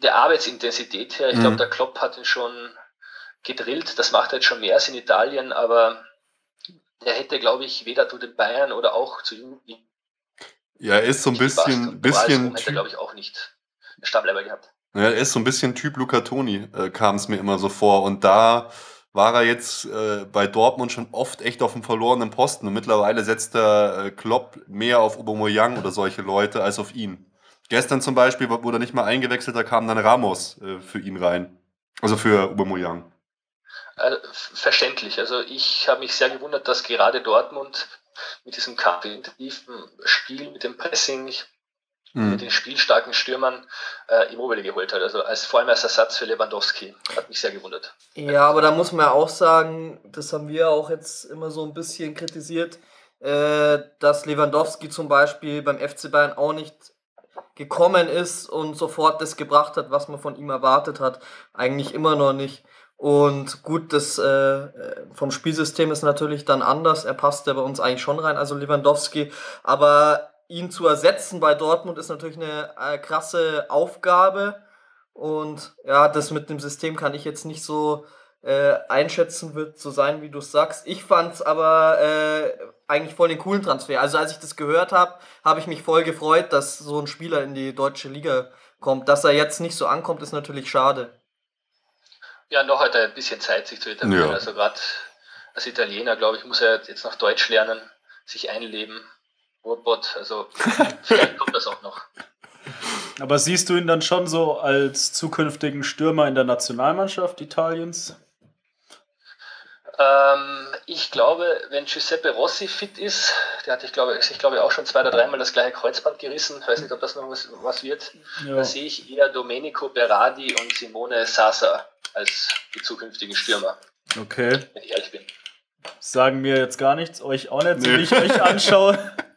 der Arbeitsintensität her, ich mhm. glaube, der Klopp hat ihn schon gedrillt. Das macht jetzt schon mehr als in Italien, aber er hätte, glaube ich, weder zu den Bayern oder auch zu Juve. Ja, er ist so ein bisschen. bisschen hätte, glaube ich, auch nicht Stammbleiber gehabt. Ja, er ist so ein bisschen Typ Luca Toni, äh, kam es mir immer so vor. Und da war er jetzt äh, bei Dortmund schon oft echt auf dem verlorenen Posten und mittlerweile setzt der äh, Klopp mehr auf Aubameyang oder solche Leute als auf ihn. Gestern zum Beispiel wurde er nicht mal eingewechselt, da kam dann Ramos äh, für ihn rein. Also für Aubameyang. Also, verständlich. Also ich habe mich sehr gewundert, dass gerade Dortmund mit diesem kampfintensiven Spiel, mit dem Pressing, mhm. mit den spielstarken Stürmern äh, Immobile geholt hat. Also als vor allem als Ersatz für Lewandowski. Hat mich sehr gewundert. Ja, aber da muss man auch sagen, das haben wir auch jetzt immer so ein bisschen kritisiert, äh, dass Lewandowski zum Beispiel beim FC Bayern auch nicht gekommen ist und sofort das gebracht hat, was man von ihm erwartet hat. Eigentlich immer noch nicht. Und gut, das äh, vom Spielsystem ist natürlich dann anders. Er passt ja bei uns eigentlich schon rein, also Lewandowski. Aber ihn zu ersetzen bei Dortmund ist natürlich eine äh, krasse Aufgabe. Und ja, das mit dem System kann ich jetzt nicht so äh, einschätzen, wird so sein, wie du es sagst. Ich fand es aber äh, eigentlich voll den coolen Transfer. Also als ich das gehört habe, habe ich mich voll gefreut, dass so ein Spieler in die deutsche Liga kommt. Dass er jetzt nicht so ankommt, ist natürlich schade. Ja, noch hat er ein bisschen Zeit, sich zu etablieren. Ja. Also gerade als Italiener, glaube ich, muss er jetzt noch Deutsch lernen, sich einleben. Ruhrbott. Also vielleicht kommt das auch noch. Aber siehst du ihn dann schon so als zukünftigen Stürmer in der Nationalmannschaft Italiens? Ähm, ich glaube, wenn Giuseppe Rossi fit ist, der hatte ich glaube, ich glaube auch schon zwei oder dreimal das gleiche Kreuzband gerissen, ich weiß nicht, ob das noch was, was wird, ja. da sehe ich eher Domenico Berardi und Simone Sasa als die zukünftigen Stürmer. Okay. Wenn ich ehrlich bin. Sagen mir jetzt gar nichts, euch auch nicht, so wie ich euch anschaue.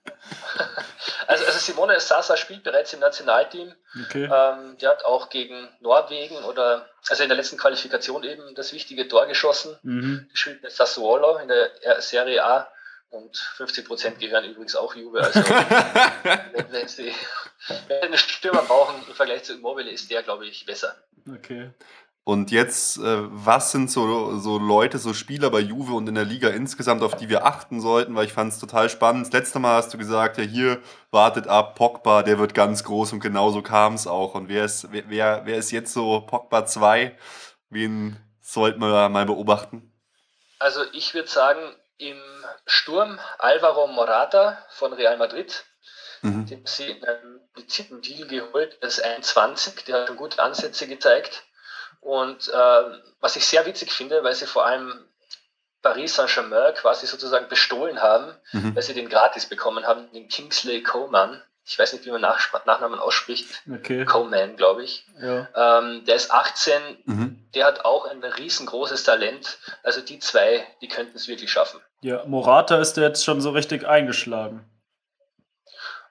Also, also Simone Sasa spielt bereits im Nationalteam. Okay. Ähm, der hat auch gegen Norwegen oder also in der letzten Qualifikation eben das wichtige Tor geschossen. Mhm. Gespielt mit Sassuolo in der Serie A Und 50 Prozent gehören übrigens auch Juve. Also wenn, wenn sie wenn einen Stürmer brauchen im Vergleich zu Immobile, ist der, glaube ich, besser. Okay. Und jetzt, äh, was sind so, so Leute, so Spieler bei Juve und in der Liga insgesamt, auf die wir achten sollten? Weil ich fand es total spannend. Das letzte Mal hast du gesagt, ja hier, wartet ab, Pogba, der wird ganz groß und genauso kam es auch. Und wer ist, wer, wer, wer ist jetzt so Pogba 2? Wen sollten wir mal beobachten? Also ich würde sagen, im Sturm Alvaro Morata von Real Madrid. Mhm. Den sie in einem Deal geholt, das ist 21, der hat schon gute Ansätze gezeigt. Und äh, was ich sehr witzig finde, weil sie vor allem Paris Saint-Germain quasi sozusagen bestohlen haben, mhm. weil sie den gratis bekommen haben, den Kingsley Coman. Ich weiß nicht, wie man Nach Nachnamen ausspricht. Okay. Coman, glaube ich. Ja. Ähm, der ist 18, mhm. der hat auch ein riesengroßes Talent. Also die zwei, die könnten es wirklich schaffen. Ja, Morata ist der jetzt schon so richtig eingeschlagen.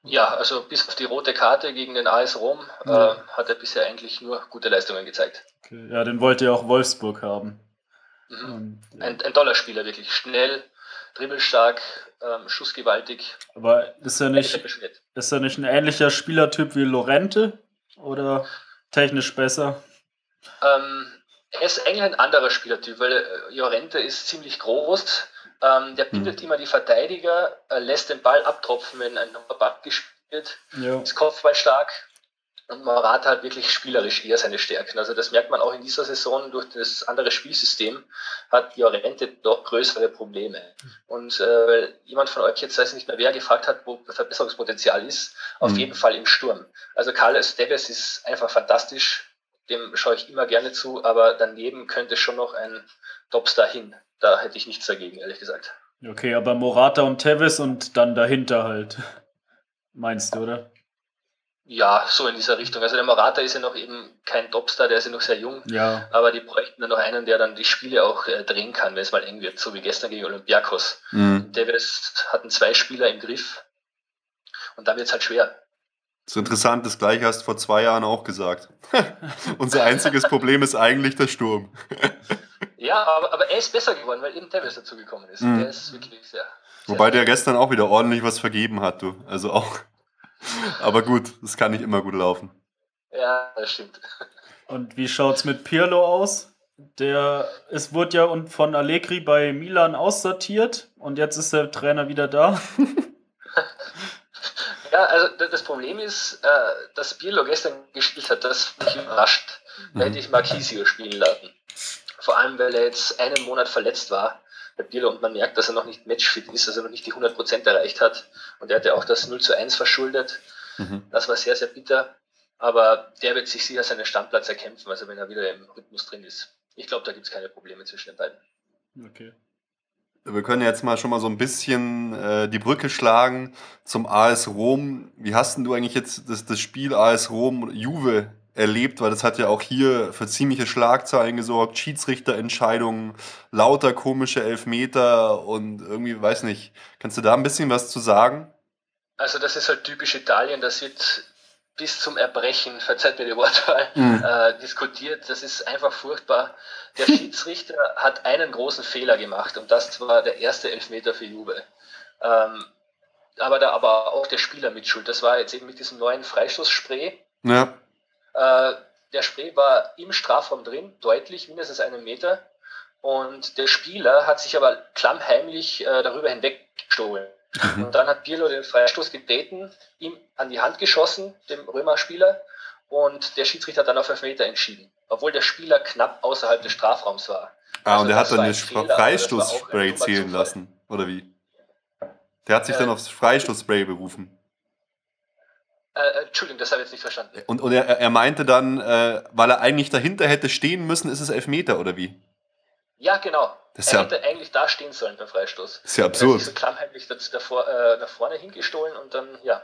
Ja, also bis auf die rote Karte gegen den AS Rom ja. äh, hat er bisher eigentlich nur gute Leistungen gezeigt. Okay. Ja, den wollte ja auch Wolfsburg haben. Mhm. Und, ja. ein, ein toller Spieler, wirklich schnell, dribbelstark, ähm, schussgewaltig. Aber ist er nicht, ist er nicht ein ähnlicher Spielertyp wie Lorente oder technisch besser? Ähm, er ist eigentlich ein anderer Spielertyp, weil äh, Llorente ist ziemlich groß, ähm, der hm. bindet mhm. immer die Verteidiger, äh, lässt den Ball abtropfen, wenn ein Ball gespielt wird, ja. ist Kopfball stark und Morata hat wirklich spielerisch eher seine Stärken. Also das merkt man auch in dieser Saison durch das andere Spielsystem, hat Llorente doch größere Probleme. Und äh, weil jemand von euch jetzt weiß nicht mehr wer gefragt hat, wo Verbesserungspotenzial ist, auf mhm. jeden Fall im Sturm. Also Carlos Tevez ist einfach fantastisch, dem schaue ich immer gerne zu, aber daneben könnte schon noch ein Topstar hin da hätte ich nichts dagegen, ehrlich gesagt. Okay, aber Morata und Tevez und dann dahinter halt. Meinst du, oder? Ja, so in dieser Richtung. Also der Morata ist ja noch eben kein Topstar, der ist ja noch sehr jung. Ja. Aber die bräuchten dann noch einen, der dann die Spiele auch äh, drehen kann, wenn es mal eng wird, so wie gestern gegen Olympiakos. Mhm. Tevez hatten zwei Spieler im Griff und da wird es halt schwer. Das ist interessant, das gleiche hast du vor zwei Jahren auch gesagt. Unser einziges Problem ist eigentlich der Sturm. Ja, aber, aber er ist besser geworden, weil eben Tevez dazu gekommen ist. Mhm. Der ist wirklich sehr. Wobei sehr der gestern auch wieder ordentlich was vergeben hat, du. Also auch. Aber gut, das kann nicht immer gut laufen. Ja, das stimmt. Und wie schaut's mit Pirlo aus? Der es wurde ja von Allegri bei Milan aussortiert und jetzt ist der Trainer wieder da. ja, also das Problem ist, äh, dass Pirlo gestern gespielt hat, das mich überrascht. Da hätte ich Marquisio spielen lassen. Vor allem, weil er jetzt einen Monat verletzt war, Bierler, und man merkt, dass er noch nicht matchfit ist, also noch nicht die 100% erreicht hat. Und er hat ja auch das 0 zu 1 verschuldet. Mhm. Das war sehr, sehr bitter. Aber der wird sich sicher seinen Stammplatz erkämpfen, also wenn er wieder im Rhythmus drin ist. Ich glaube, da gibt es keine Probleme zwischen den beiden. Okay. Wir können jetzt mal schon mal so ein bisschen äh, die Brücke schlagen zum AS Rom. Wie hast denn du eigentlich jetzt das, das Spiel AS Rom Juve erlebt, weil das hat ja auch hier für ziemliche Schlagzeilen gesorgt, Schiedsrichterentscheidungen, lauter komische Elfmeter und irgendwie, weiß nicht, kannst du da ein bisschen was zu sagen? Also das ist halt typisch Italien, das wird bis zum Erbrechen, verzeiht mir die Wortwahl, mhm. äh, diskutiert. Das ist einfach furchtbar. Der Schiedsrichter hat einen großen Fehler gemacht und das war der erste Elfmeter für Juve. Ähm, aber da aber auch der Spieler mit Schuld. Das war jetzt eben mit diesem neuen Freistoßspray. Ja. Äh, der Spray war im Strafraum drin, deutlich, mindestens einen Meter. Und der Spieler hat sich aber klammheimlich äh, darüber hinweggestohlen. Mhm. Und dann hat Pirlo den Freistoß getreten, ihm an die Hand geschossen, dem Römer-Spieler, und der Schiedsrichter hat dann auf Meter entschieden, obwohl der Spieler knapp außerhalb des Strafraums war. Ah, also und der hat dann den Freistoßspray zählen lassen, oder wie? Der hat sich äh, dann aufs Freistoßspray berufen. Äh, äh, Entschuldigung, das habe ich jetzt nicht verstanden. Und, und er, er meinte dann, äh, weil er eigentlich dahinter hätte stehen müssen, ist es Elfmeter, oder wie? Ja, genau. Das er ja, hätte eigentlich da stehen sollen beim Freistoß. Ist ja absurd. Er hat sich so klammheimlich davor, äh, nach vorne hingestohlen und dann, ja,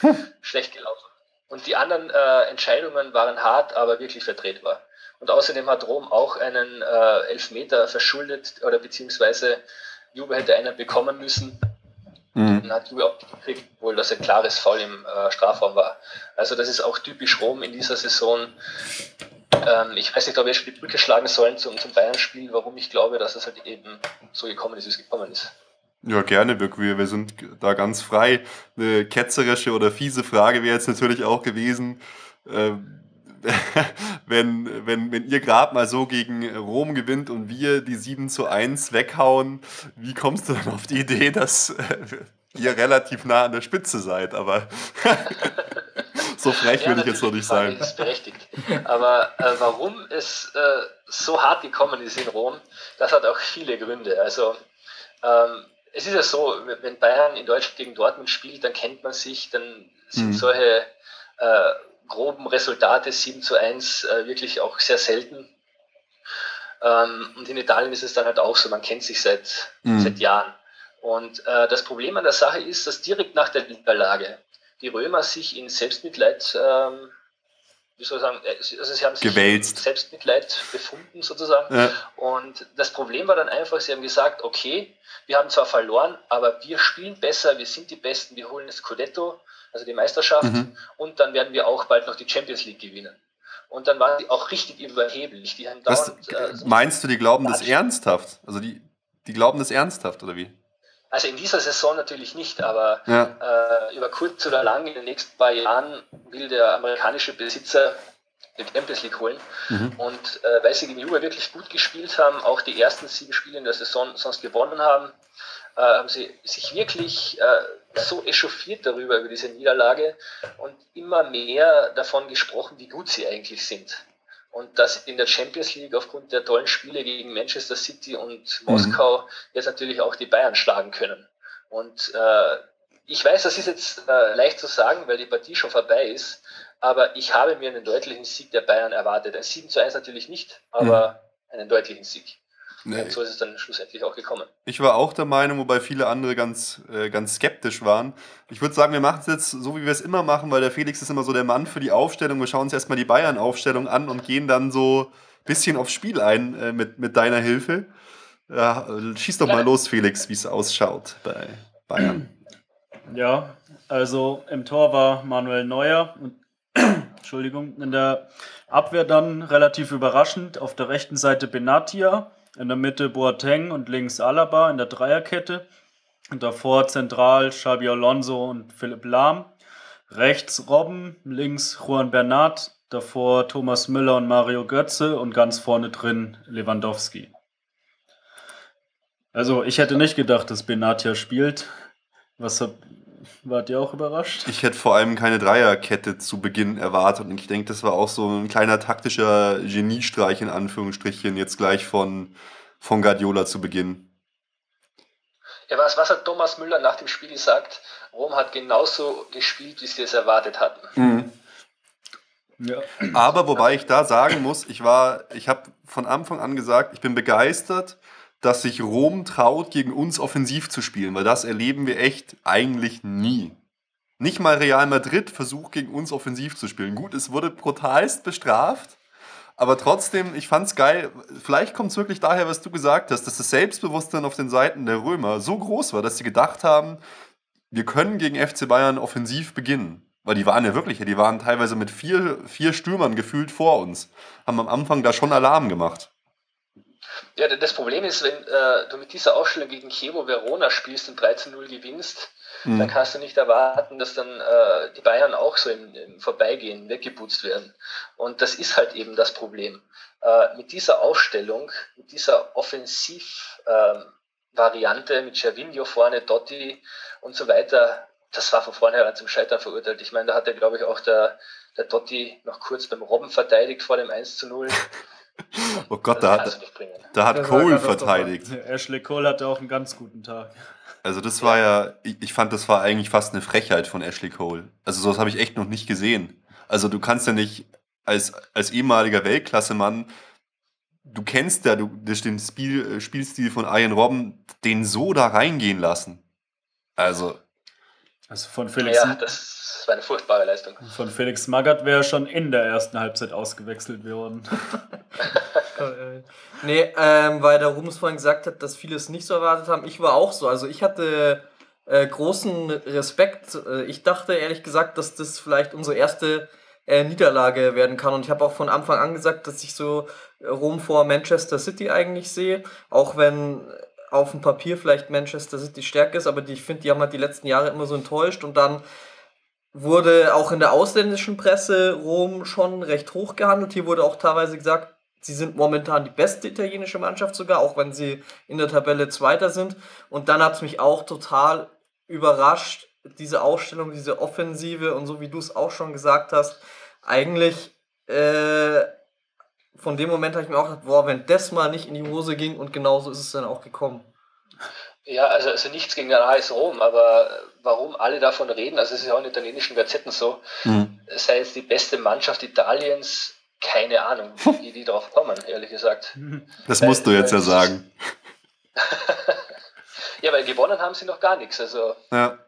hm. schlecht gelaufen. Und die anderen äh, Entscheidungen waren hart, aber wirklich vertretbar. Und außerdem hat Rom auch einen äh, Elfmeter verschuldet, oder beziehungsweise Juve hätte einen bekommen müssen. Mhm. Dann hat Juve auch gekriegt, wohl dass ein klares Foul im äh, Strafraum war. Also das ist auch typisch Rom in dieser Saison. Ähm, ich weiß nicht, ob wir schon die Brücke schlagen sollen zum, zum Bayern-Spiel, warum ich glaube, dass es halt eben so gekommen ist, wie es gekommen ist. Ja, gerne, Birk. Wir, wir sind da ganz frei. Eine ketzerische oder fiese Frage wäre jetzt natürlich auch gewesen, äh, wenn, wenn, wenn ihr gerade mal so gegen Rom gewinnt und wir die 7 zu 1 weghauen, wie kommst du dann auf die Idee, dass äh, ihr relativ nah an der Spitze seid? Aber so frech ja, will ich jetzt noch nicht sein. Das ist berechtigt. Aber äh, warum es äh, so hart gekommen ist in Rom, das hat auch viele Gründe. Also ähm, es ist ja so, wenn Bayern in Deutschland gegen Dortmund spielt, dann kennt man sich, dann sind mhm. solche äh, groben Resultate 7 zu 1 äh, wirklich auch sehr selten. Ähm, und in Italien ist es dann halt auch so, man kennt sich seit, mhm. seit Jahren. Und äh, das Problem an der Sache ist, dass direkt nach der Niederlage die Römer sich in Selbstmitleid ähm, wie soll ich sagen, äh, also sie haben sich Gewälzt. Selbstmitleid befunden sozusagen. Ja. Und das Problem war dann einfach, sie haben gesagt, okay, wir haben zwar verloren, aber wir spielen besser, wir sind die Besten, wir holen das Scudetto, also die Meisterschaft, mhm. und dann werden wir auch bald noch die Champions League gewinnen. Und dann waren die auch richtig überheblich. Die haben dauernd, Was, äh, meinst du, die glauben das ernsthaft? Also die, die glauben das ernsthaft, oder wie? Also in dieser Saison natürlich nicht, aber ja. äh, über kurz oder lang in den nächsten paar Jahren will der amerikanische Besitzer den Champions League holen. Mhm. Und äh, weil sie gegen Juve wirklich gut gespielt haben, auch die ersten sieben Spiele in der Saison sonst gewonnen haben, äh, haben sie sich wirklich äh, so echauffiert darüber, über diese Niederlage und immer mehr davon gesprochen, wie gut sie eigentlich sind und dass in der Champions League aufgrund der tollen Spiele gegen Manchester City und Moskau mhm. jetzt natürlich auch die Bayern schlagen können. Und äh, ich weiß, das ist jetzt äh, leicht zu sagen, weil die Partie schon vorbei ist, aber ich habe mir einen deutlichen Sieg der Bayern erwartet. Ein 7 zu 1 natürlich nicht, aber mhm. einen deutlichen Sieg. Nee. Und so ist es dann schlussendlich auch gekommen. Ich war auch der Meinung, wobei viele andere ganz, äh, ganz skeptisch waren. Ich würde sagen, wir machen es jetzt so, wie wir es immer machen, weil der Felix ist immer so der Mann für die Aufstellung. Wir schauen uns erstmal die Bayern-Aufstellung an und gehen dann so ein bisschen aufs Spiel ein äh, mit, mit deiner Hilfe. Ja, schieß doch mal los, Felix, wie es ausschaut bei Bayern. Ja, also im Tor war Manuel Neuer und Entschuldigung, in der Abwehr dann relativ überraschend auf der rechten Seite Benatia in der Mitte Boateng und links Alaba in der Dreierkette. Und davor zentral Xabi Alonso und Philipp Lahm. Rechts Robben, links Juan Bernat, davor Thomas Müller und Mario Götze und ganz vorne drin Lewandowski. Also ich hätte nicht gedacht, dass Benatia spielt. Was wart ihr auch überrascht? Ich hätte vor allem keine Dreierkette zu Beginn erwartet und ich denke, das war auch so ein kleiner taktischer Geniestreich in Anführungsstrichen jetzt gleich von, von Guardiola zu Beginn. Ja, was, was hat Thomas Müller nach dem Spiel gesagt? Rom hat genauso gespielt, wie sie es erwartet hatten. Mhm. Ja. Aber wobei ich da sagen muss, ich war, ich habe von Anfang an gesagt, ich bin begeistert, dass sich Rom traut, gegen uns offensiv zu spielen, weil das erleben wir echt eigentlich nie. Nicht mal Real Madrid versucht gegen uns offensiv zu spielen. Gut, es wurde brutalst bestraft, aber trotzdem, ich fand's geil. Vielleicht kommt es wirklich daher, was du gesagt hast, dass das Selbstbewusstsein auf den Seiten der Römer so groß war, dass sie gedacht haben, wir können gegen FC Bayern offensiv beginnen. Weil die waren ja wirklich, die waren teilweise mit vier, vier Stürmern gefühlt vor uns. Haben am Anfang da schon Alarm gemacht. Ja, das Problem ist, wenn äh, du mit dieser Aufstellung gegen Chievo Verona spielst und 13-0 gewinnst, mhm. dann kannst du nicht erwarten, dass dann äh, die Bayern auch so im, im, Vorbeigehen weggeputzt werden. Und das ist halt eben das Problem. Äh, mit dieser Aufstellung, mit dieser Offensivvariante, ähm, mit Cervinho vorne, Dotti und so weiter, das war von vornherein zum Scheitern verurteilt. Ich meine, da hat ja, glaube ich, auch der, der Dotti noch kurz beim Robben verteidigt vor dem 1 zu 0. Oh Gott, da hat, da hat Cole verteidigt. Ashley Cole hatte auch einen ganz guten Tag. Also das war ja, ich fand, das war eigentlich fast eine Frechheit von Ashley Cole. Also sowas habe ich echt noch nicht gesehen. Also du kannst ja nicht als, als ehemaliger Weltklasse-Mann, du kennst ja du, den Spiel, äh, Spielstil von Ian Robben, den so da reingehen lassen. Also. Also von Felix. Ja, das war eine furchtbare Leistung. Von Felix Magath wäre schon in der ersten Halbzeit ausgewechselt worden. nee, ähm, weil der Rumus vorhin gesagt hat, dass viele es nicht so erwartet haben. Ich war auch so. Also ich hatte äh, großen Respekt. Äh, ich dachte ehrlich gesagt, dass das vielleicht unsere erste äh, Niederlage werden kann. Und ich habe auch von Anfang an gesagt, dass ich so Rom vor Manchester City eigentlich sehe. Auch wenn auf dem Papier vielleicht Manchester City stärker ist, aber die, ich finde, die haben halt die letzten Jahre immer so enttäuscht und dann wurde auch in der ausländischen Presse Rom schon recht hoch gehandelt. Hier wurde auch teilweise gesagt, sie sind momentan die beste italienische Mannschaft sogar, auch wenn sie in der Tabelle Zweiter sind. Und dann hat es mich auch total überrascht, diese Ausstellung, diese Offensive und so wie du es auch schon gesagt hast, eigentlich äh, von dem Moment habe ich mir auch gedacht, boah, wenn das mal nicht in die Hose ging und genauso ist es dann auch gekommen. Ja, also, also nichts gegen den AS Rom, aber warum alle davon reden, also es ist ja auch in italienischen Gazetten so, mhm. sei es die beste Mannschaft Italiens, keine Ahnung, wie die drauf kommen, ehrlich gesagt. Das musst du jetzt ja sagen. ja, weil gewonnen haben sie noch gar nichts. Also. Ja.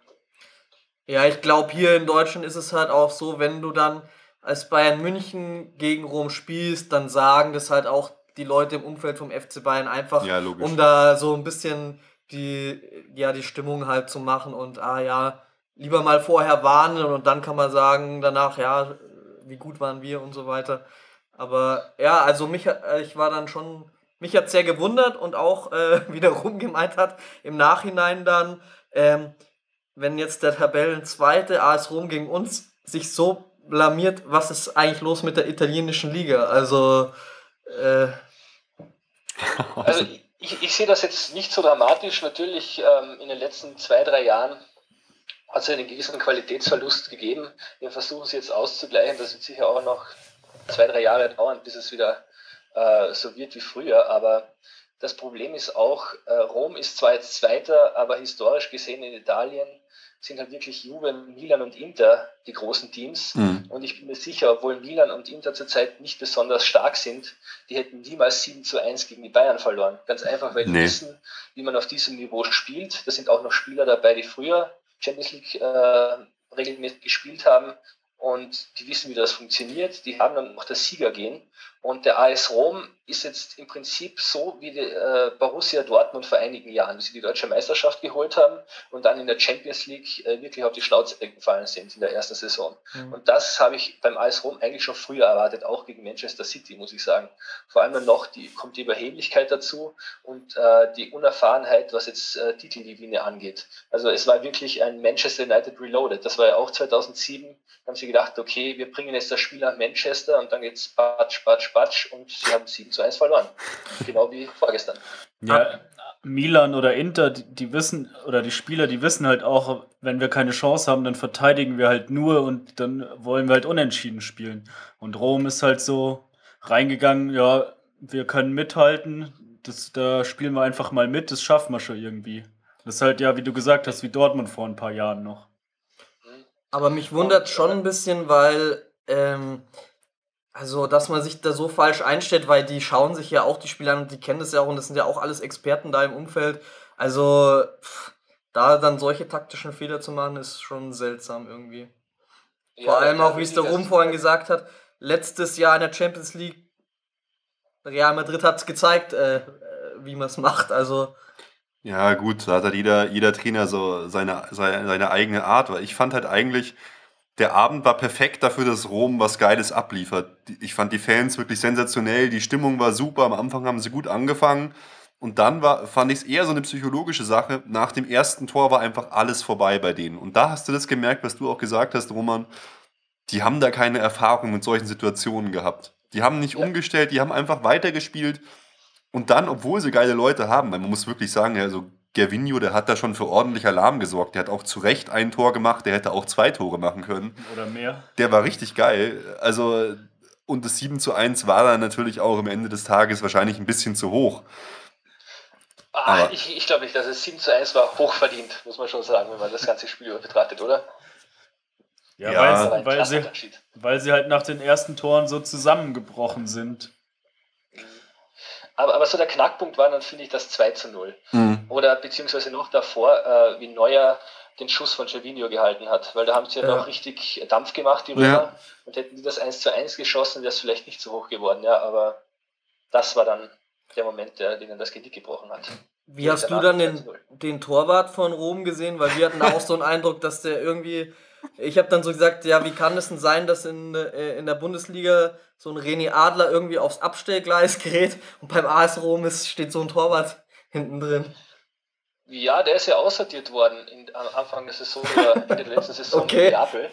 Ja, ich glaube, hier in Deutschland ist es halt auch so, wenn du dann als Bayern München gegen Rom spielst, dann sagen das halt auch die Leute im Umfeld vom FC Bayern einfach, ja, um da so ein bisschen die, ja, die Stimmung halt zu machen und ah ja, lieber mal vorher warnen und dann kann man sagen danach, ja, wie gut waren wir und so weiter. Aber ja, also mich, äh, ich war dann schon, mich hat sehr gewundert und auch äh, wiederum gemeint hat, im Nachhinein dann, ähm, wenn jetzt der Tabellenzweite AS Rom gegen uns sich so blamiert, was ist eigentlich los mit der italienischen Liga? Also, äh, also ich, ich sehe das jetzt nicht so dramatisch. Natürlich ähm, in den letzten zwei, drei Jahren hat es einen gewissen Qualitätsverlust gegeben. Wir versuchen es jetzt auszugleichen. Das wird sicher auch noch zwei, drei Jahre dauern, bis es wieder äh, so wird wie früher. Aber das Problem ist auch, äh, Rom ist zwar jetzt Zweiter, aber historisch gesehen in Italien sind halt wirklich Juve, Milan und Inter die großen Teams. Mhm. Und ich bin mir sicher, obwohl Milan und Inter zurzeit nicht besonders stark sind, die hätten niemals 7 zu 1 gegen die Bayern verloren. Ganz einfach, weil die nee. wissen, wie man auf diesem Niveau spielt. Da sind auch noch Spieler dabei, die früher Champions League äh, regelmäßig gespielt haben und die wissen, wie das funktioniert. Die haben dann auch das Sieger gehen. Und der AS Rom ist jetzt im Prinzip so wie die, äh, Borussia Dortmund vor einigen Jahren, wie sie die deutsche Meisterschaft geholt haben und dann in der Champions League äh, wirklich auf die Schnauze gefallen sind in der ersten Saison. Mhm. Und das habe ich beim AS Rom eigentlich schon früher erwartet, auch gegen Manchester City, muss ich sagen. Vor allem dann noch die, kommt die Überheblichkeit dazu und äh, die Unerfahrenheit, was jetzt äh, Titelgewinne angeht. Also es war wirklich ein Manchester United Reloaded. Das war ja auch 2007. Da haben sie gedacht, okay, wir bringen jetzt das Spiel nach Manchester und dann geht's batsch, batsch, batsch und sie haben 7 zu 1 verloren. Genau wie vorgestern. Ja, Milan oder Inter, die, wissen, oder die Spieler, die wissen halt auch, wenn wir keine Chance haben, dann verteidigen wir halt nur und dann wollen wir halt unentschieden spielen. Und Rom ist halt so reingegangen, ja, wir können mithalten, das, da spielen wir einfach mal mit, das schaffen wir schon irgendwie. Das ist halt ja, wie du gesagt hast, wie Dortmund vor ein paar Jahren noch. Aber mich wundert schon ein bisschen, weil ähm, also, dass man sich da so falsch einstellt, weil die schauen sich ja auch die Spieler an und die kennen das ja auch und das sind ja auch alles Experten da im Umfeld. Also, pff, da dann solche taktischen Fehler zu machen, ist schon seltsam irgendwie. Ja, Vor allem auch, wie es der Rum vorhin gesagt hat, letztes Jahr in der Champions League, Real Madrid hat es gezeigt, äh, äh wie man es macht. Also. Ja, gut, da hat halt jeder, jeder Trainer so seine, seine, seine eigene Art, weil ich fand halt eigentlich, der Abend war perfekt dafür, dass Rom was Geiles abliefert. Ich fand die Fans wirklich sensationell, die Stimmung war super, am Anfang haben sie gut angefangen. Und dann war, fand ich es eher so eine psychologische Sache. Nach dem ersten Tor war einfach alles vorbei bei denen. Und da hast du das gemerkt, was du auch gesagt hast, Roman. Die haben da keine Erfahrung mit solchen Situationen gehabt. Die haben nicht ja. umgestellt, die haben einfach weitergespielt. Und dann, obwohl sie geile Leute haben, weil man muss wirklich sagen, also Gervinho, der hat da schon für ordentlich Alarm gesorgt. Der hat auch zu Recht ein Tor gemacht, der hätte auch zwei Tore machen können. Oder mehr. Der war richtig geil. Also, und das 7 zu 1 war dann natürlich auch am Ende des Tages wahrscheinlich ein bisschen zu hoch. Ah, ich, ich glaube nicht, dass es 7 zu 1 war hochverdient, muss man schon sagen, wenn man das ganze Spiel betrachtet, oder? Ja, ja. Weil, weil, sie, weil sie halt nach den ersten Toren so zusammengebrochen sind. Aber, aber so der Knackpunkt war dann, finde ich, das 2 zu 0. Mhm. Oder beziehungsweise noch davor, äh, wie Neuer den Schuss von Gervinho gehalten hat. Weil da haben sie ja, ja. noch richtig Dampf gemacht, die Römer. Ja. Und hätten die das 1 zu 1 geschossen, wäre es vielleicht nicht so hoch geworden. Ja, aber das war dann der Moment, der denen das Genick gebrochen hat. Wie hast du dann den, den Torwart von Rom gesehen? Weil wir hatten auch so einen Eindruck, dass der irgendwie ich habe dann so gesagt, ja, wie kann es denn sein, dass in, äh, in der Bundesliga so ein René Adler irgendwie aufs Abstellgleis gerät und beim AS Rom ist, steht so ein Torwart hinten drin. Ja, der ist ja aussortiert worden in, am Anfang der Saison oder in der letzten Saison Okay. in Neapel.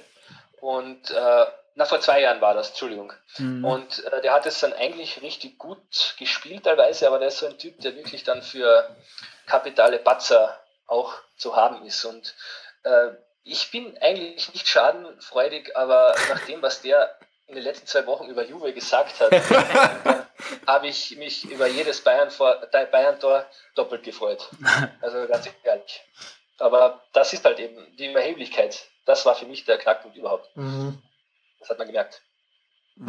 Und äh, na, vor zwei Jahren war das, Entschuldigung. Mhm. Und äh, der hat es dann eigentlich richtig gut gespielt teilweise, aber der ist so ein Typ, der wirklich dann für kapitale Patzer auch zu haben ist. Und äh, ich bin eigentlich nicht schadenfreudig, aber nach dem, was der in den letzten zwei Wochen über Juve gesagt hat, habe ich mich über jedes Bayern-Tor Bayern doppelt gefreut. Also ganz ehrlich. Aber das ist halt eben die Überheblichkeit. Das war für mich der Knackpunkt überhaupt. Mhm. Das hat man gemerkt.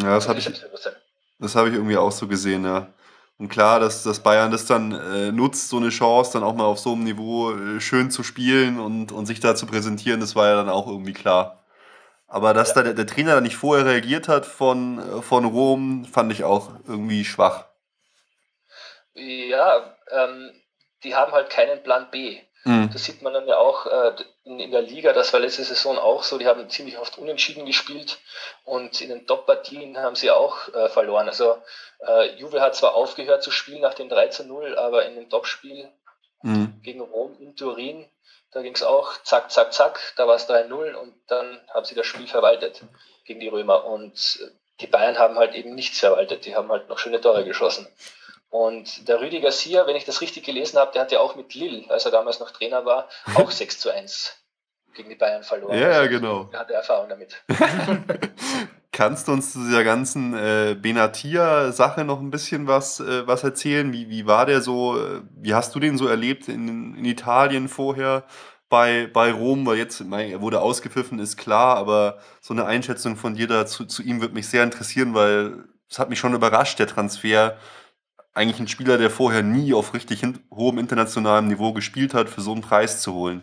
Ja, das habe ich, Selbstbewusstsein. das hab ich irgendwie auch so gesehen, ja. Und klar, dass, dass Bayern das dann äh, nutzt, so eine Chance, dann auch mal auf so einem Niveau äh, schön zu spielen und, und sich da zu präsentieren, das war ja dann auch irgendwie klar. Aber dass da der, der Trainer da nicht vorher reagiert hat von, äh, von Rom, fand ich auch irgendwie schwach. Ja, ähm, die haben halt keinen Plan B. Mhm. Das sieht man dann ja auch äh, in, der Liga, das war letzte Saison auch so, die haben ziemlich oft unentschieden gespielt und in den Top-Partien haben sie auch äh, verloren. Also äh, Juve hat zwar aufgehört zu spielen nach dem 3 zu 0, aber in dem Topspiel Mhm. gegen Rom in Turin, da ging es auch zack, zack, zack, da war es 3-0 und dann haben sie das Spiel verwaltet gegen die Römer. Und äh, die Bayern haben halt eben nichts verwaltet, die haben halt noch schöne Tore geschossen. Und der Rüdiger Garcia, wenn ich das richtig gelesen habe, der hat ja auch mit Lille, als er damals noch Trainer war, auch 6 zu 1 gegen die Bayern verloren. Ja, ja, genau. Er hatte Erfahrung damit. Kannst du uns zu dieser ganzen äh, Benatia-Sache noch ein bisschen was, äh, was erzählen? Wie, wie war der so? äh, Wie hast du den so erlebt in, in Italien vorher bei, bei Rom? Weil jetzt, mein, er wurde ausgepfiffen, ist klar, aber so eine Einschätzung von dir dazu zu ihm würde mich sehr interessieren, weil es hat mich schon überrascht, der Transfer. Eigentlich ein Spieler, der vorher nie auf richtig hohem internationalem Niveau gespielt hat, für so einen Preis zu holen.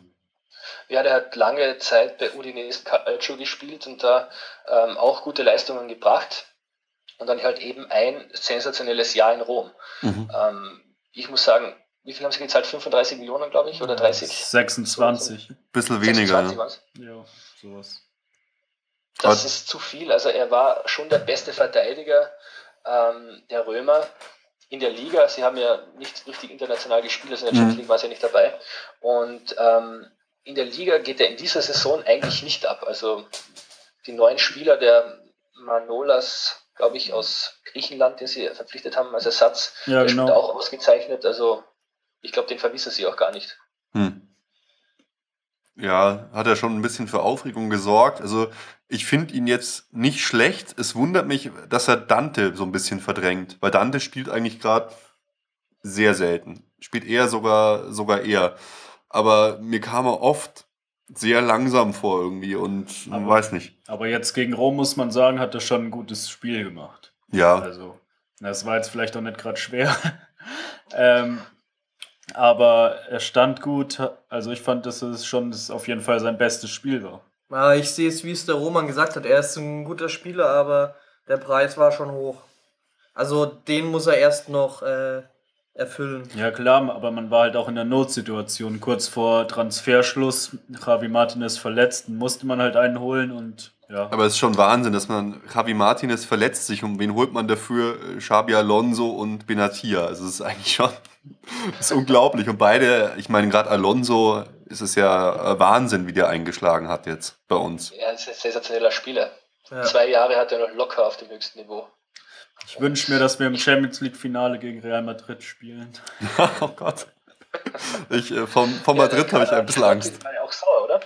Ja, der hat lange Zeit bei Udinese Calcio gespielt und da ähm, auch gute Leistungen gebracht. Und dann halt eben ein sensationelles Jahr in Rom. Mhm. Ähm, ich muss sagen, wie viel haben sie gezahlt? 35 Millionen, glaube ich, oder 30? 26. Bisschen weniger. 26 ja. Ja, sowas. Das Aber- ist zu viel. Also er war schon der beste Verteidiger ähm, der Römer in der Liga. Sie haben ja nicht richtig international gespielt, also in der Mhm. Champions League war sie ja nicht dabei. Und ähm, in der Liga geht er in dieser Saison eigentlich nicht ab. Also die neuen Spieler, der Manolas, glaube ich, aus Griechenland, den sie verpflichtet haben als Ersatz, Ja, der spielt genau. auch ausgezeichnet. Also ich glaube, den vermissen sie auch gar nicht. Hm. Ja, hat er schon ein bisschen für Aufregung gesorgt. Also ich finde ihn jetzt nicht schlecht. Es wundert mich, dass er Dante so ein bisschen verdrängt, weil Dante spielt eigentlich gerade sehr selten. Spielt eher sogar, sogar eher. Aber mir kam er oft sehr langsam vor irgendwie und Aber- weiß nicht. Aber jetzt gegen Rom muss man sagen, hat er schon ein gutes Spiel gemacht. Ja, Also, das war jetzt vielleicht auch nicht gerade schwer. ähm, aber er stand gut. Also ich fand, dass es schon das auf jeden Fall sein bestes Spiel war. Ja, ich sehe es, wie es der Roman gesagt hat. Er ist ein guter Spieler, aber der Preis war schon hoch. Also den muss er erst noch äh, erfüllen. Ja klar, aber man war halt auch in der Notsituation. Kurz vor Transferschluss, Javi Martinez verletzt, musste man halt einen holen und ja. aber es ist schon Wahnsinn, dass man Javi Martinez verletzt sich und wen holt man dafür? Äh, Xabi Alonso und Benatia. Also es ist eigentlich schon ist unglaublich. Und beide, ich meine, gerade Alonso ist es ja äh, Wahnsinn, wie der eingeschlagen hat jetzt bei uns. Er ist ein sensationeller Spieler. Ja. Zwei Jahre hat er noch locker auf dem höchsten Niveau. Ich wünsche mir, dass wir im Champions League Finale gegen Real Madrid spielen. oh Gott. Ich, äh, vom, vom Ja, Madrid habe ich ein bisschen Ancelotti Angst. war ja auch sauer, oder?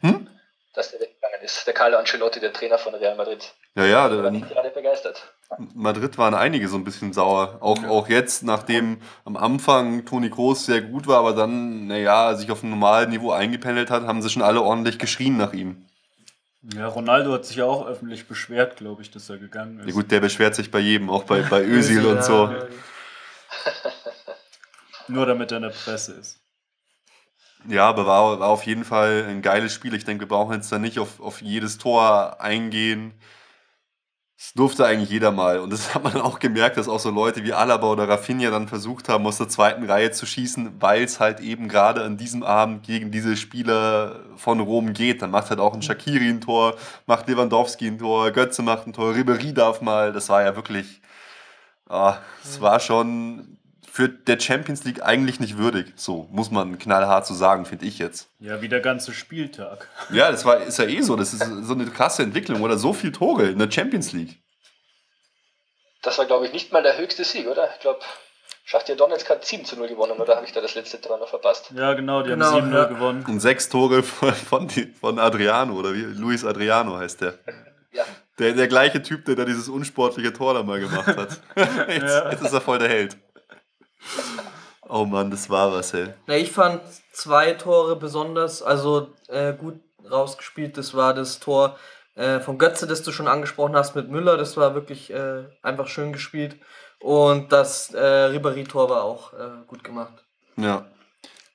Hm? Dass der weggegangen ist. Der Carlo Ancelotti, der Trainer von Real Madrid. Ja, ja, Der war nicht gerade begeistert. Madrid waren einige so ein bisschen sauer. Auch, auch jetzt, nachdem am Anfang Toni Kroos sehr gut war, aber dann, naja, sich auf ein normales Niveau eingependelt hat, haben sie schon alle ordentlich geschrien nach ihm. Ja, Ronaldo hat sich ja auch öffentlich beschwert, glaube ich, dass er gegangen ist. Ja gut, der beschwert sich bei jedem, auch bei, bei Özil und so. Ja, Nur damit er in der Presse ist. Ja, aber war, war auf jeden Fall ein geiles Spiel. Ich denke, wir brauchen jetzt da nicht auf, auf jedes Tor eingehen. Das durfte eigentlich jeder mal. Und das hat man auch gemerkt, dass auch so Leute wie Alaba oder Rafinha dann versucht haben, aus der zweiten Reihe zu schießen, weil es halt eben gerade an diesem Abend gegen diese Spieler von Rom geht. Dann macht halt auch ein Shakiri ein Tor, macht Lewandowski ein Tor, Götze macht ein Tor, Ribery darf mal. Das war ja wirklich, ah, es war schon für der Champions League eigentlich nicht würdig. So muss man knallhart so sagen, finde ich jetzt. Ja, wie der ganze Spieltag. Ja, das war, ist ja eh so. Das ist so eine krasse Entwicklung. Oder so viel Tore in der Champions League. Das war, glaube ich, nicht mal der höchste Sieg, oder? Ich glaube, Schachtja Donetsk hat 7 zu 0 gewonnen, oder habe ich da das letzte Tor noch verpasst? Ja, genau, die Genau, haben 7-0 ja. gewonnen. Und sechs Tore von, von, von Adriano, oder wie? Luis Adriano heißt der. Ja. Der, der gleiche Typ, der da dieses unsportliche Tor da mal gemacht hat. jetzt, Ja. jetzt ist er voll der Held. Oh Mann, das war was, ey. Na, ich fand zwei Tore besonders, also äh, gut rausgespielt. Das war das Tor äh, von Götze, das du schon angesprochen hast mit Müller. Das war wirklich äh, einfach schön gespielt. Und das äh, Ribéry-Tor war auch äh, gut gemacht. Ja.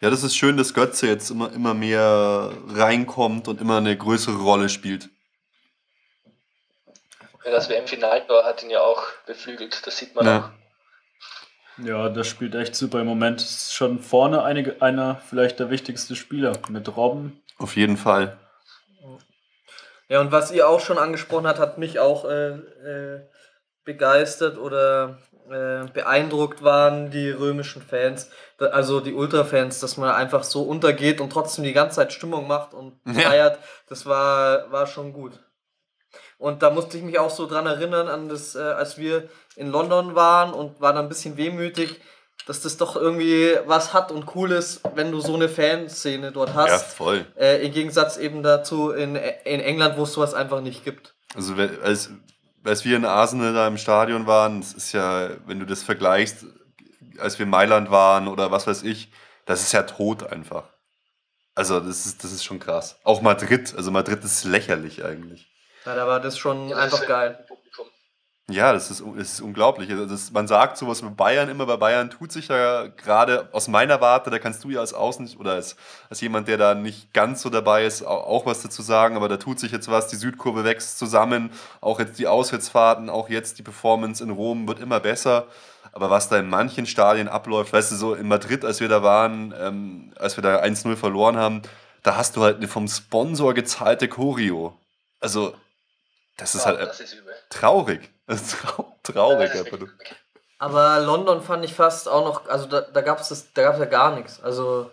Ja, das ist schön, dass Götze jetzt immer, immer mehr reinkommt und immer eine größere Rolle spielt. Ja, das WM-Finaltor hat ihn ja auch beflügelt, das sieht man Ja. auch. Ja, das spielt echt super. Im Moment ist schon vorne einige, einer vielleicht der wichtigste Spieler mit Robben. Auf jeden Fall. Ja, und was ihr auch schon angesprochen habt, hat mich auch äh, äh, begeistert oder äh, beeindruckt waren die römischen Fans, da- also die Ultra-Fans, dass man einfach so untergeht und trotzdem die ganze Zeit Stimmung macht und Ja. feiert. Das war, war schon gut. Und da musste ich mich auch so dran erinnern, an das, äh, als wir in London waren und war dann ein bisschen wehmütig, dass das doch irgendwie was hat und cool ist, wenn du so eine Fanszene dort hast. Ja, voll. Äh, Im Gegensatz eben dazu in, in England, wo es sowas einfach nicht gibt. Also als, als wir in Arsenal da im Stadion waren, das ist ja, wenn du das vergleichst, als wir in Mailand waren oder was weiß ich, das ist ja tot einfach. Also das ist, das ist schon krass. Auch Madrid, also Madrid ist lächerlich eigentlich. Ja, da war das schon Ja, das einfach ist geil. Ja, das ist, das ist unglaublich. Also das, man sagt sowas bei Bayern immer, bei Bayern tut sich ja gerade aus meiner Warte, da kannst du ja als Außen oder als, als jemand, der da nicht ganz so dabei ist, auch, auch was dazu sagen, aber da tut sich jetzt was, die Südkurve wächst zusammen, auch jetzt die Auswärtsfahrten, auch jetzt die Performance in Rom wird immer besser. Aber was da in manchen Stadien abläuft, weißt du, so in Madrid, als wir da waren, ähm, als wir da 1-0 verloren haben, da hast du halt eine vom Sponsor gezahlte Choreo. Also, das ist Ja, halt das ist übel. traurig. Das ist trau traurig. Das nur. wirklich- Aber London fand ich fast auch noch, also da, da gab es da gab's ja gar nichts. Also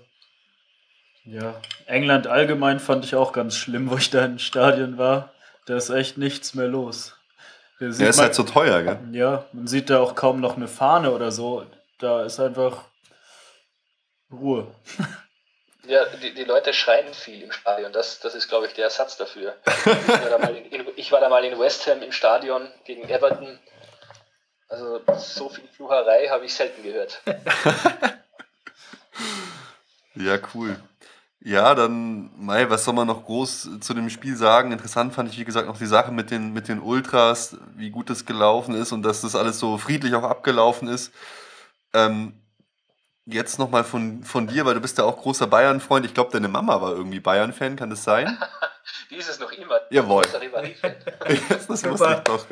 Ja, England allgemein fand ich auch ganz schlimm, wo ich da im Stadion war. Da ist echt nichts mehr los. Der ist man- halt so teuer, gell? Ja, man sieht da auch kaum noch eine Fahne oder so. Da ist einfach Ruhe. Ja, die, die Leute schreien viel im Stadion. Das, das ist, glaube ich, der Ersatz dafür. Ich war, da mal in, in, ich war da mal in West Ham im Stadion gegen Everton. Also so viel Flucherei habe ich selten gehört. Ja, cool. Ja, dann, Mai, was soll man noch groß zu dem Spiel sagen? Interessant fand ich, wie gesagt, noch die Sache mit den, mit den Ultras, wie gut das gelaufen ist und dass das alles so friedlich auch abgelaufen ist. Ähm, jetzt nochmal von, von dir, weil du bist ja auch großer Bayern-Freund. Ich glaube, deine Mama war irgendwie Bayern-Fan, kann das sein? Die ist es noch immer. Jawohl. Das wusste ich doch.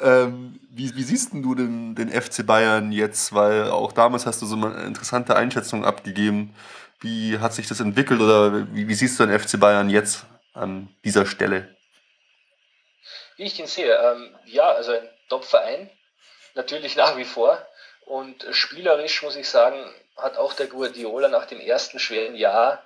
Ähm, wie, wie siehst denn du den, den FC Bayern jetzt? Weil auch damals hast du so eine interessante Einschätzung abgegeben. Wie hat sich das entwickelt oder wie, wie siehst du den FC Bayern jetzt an dieser Stelle? Wie ich ihn sehe, ähm, ja, also ein Top-Verein, natürlich nach wie vor. Und spielerisch muss ich sagen, hat auch der Guardiola nach dem ersten schweren Jahr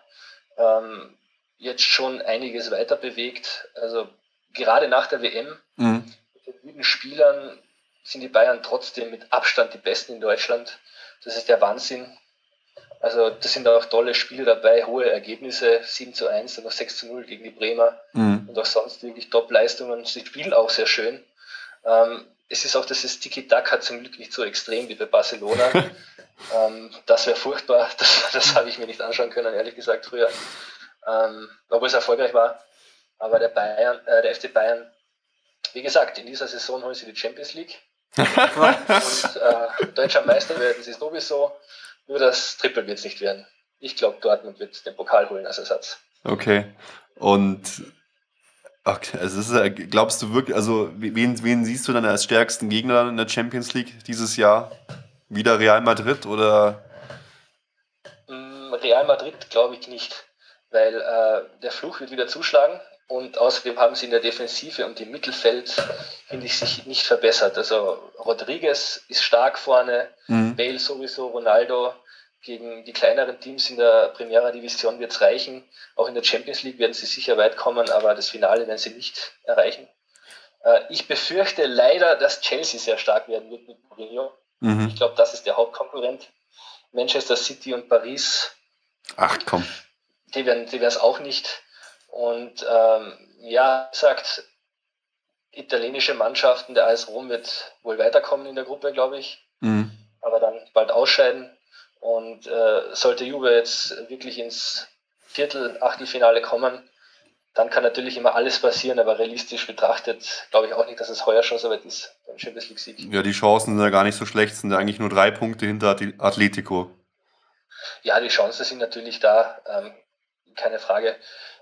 ähm, jetzt schon einiges weiter bewegt. Also gerade nach der WM Mhm. mit den guten Spielern sind die Bayern trotzdem mit Abstand die besten in Deutschland. Das ist der Wahnsinn. Also das sind auch tolle Spiele dabei, hohe Ergebnisse, 7 zu 1 und noch 6 zu 0 gegen die Bremer Mhm. und auch sonst wirklich Top-Leistungen. Sie spielen auch sehr schön. Ähm, es ist auch, dass das Tiki-Taka zum Glück nicht so extrem wie bei Barcelona. ähm, das wäre furchtbar. Das, das habe ich mir nicht anschauen können, ehrlich gesagt, früher. Ähm, obwohl es erfolgreich war. Aber der Bayern, äh, der FC Bayern, wie gesagt, in dieser Saison holen sie die Champions League. und äh, deutscher Meister werden sie sowieso. Nur das Triple wird es nicht werden. Ich glaube, Dortmund wird den Pokal holen als Ersatz. Okay. Und okay, also ist, glaubst du wirklich, also wen, wen siehst du dann als stärksten Gegner in der Champions League dieses Jahr? Wieder Real Madrid oder? Mm, Real Madrid glaube ich nicht, weil äh, der Fluch wird wieder zuschlagen Und außerdem haben sie in der Defensive und im Mittelfeld, finde ich, sich nicht verbessert. Also Rodriguez ist stark vorne, mhm. Bale sowieso, Ronaldo. Gegen die kleineren Teams in der Primera Division wird es reichen. Auch in der Champions League werden sie sicher weit kommen, aber das Finale werden sie nicht erreichen. Äh, ich befürchte leider, dass Chelsea sehr stark werden wird mit Mourinho. Mhm. Ich glaube, das ist der Hauptkonkurrent. Manchester City und Paris. Ach komm. Die werden die es auch nicht. Und ähm, ja, sagt, italienische Mannschaften, der AS Rom wird wohl weiterkommen in der Gruppe, glaube ich. Mhm. Aber dann bald ausscheiden. Und äh, sollte Juve jetzt wirklich ins Viertel, Achtelfinale kommen, dann kann natürlich immer alles passieren, aber realistisch betrachtet glaube ich auch nicht, dass es heuer schon so weit ist beim Champions League Sieg. Ja, die Chancen sind ja gar nicht so schlecht, sind ja eigentlich nur drei Punkte hinter Atletico. Ja, die Chancen sind natürlich da, ähm, keine Frage.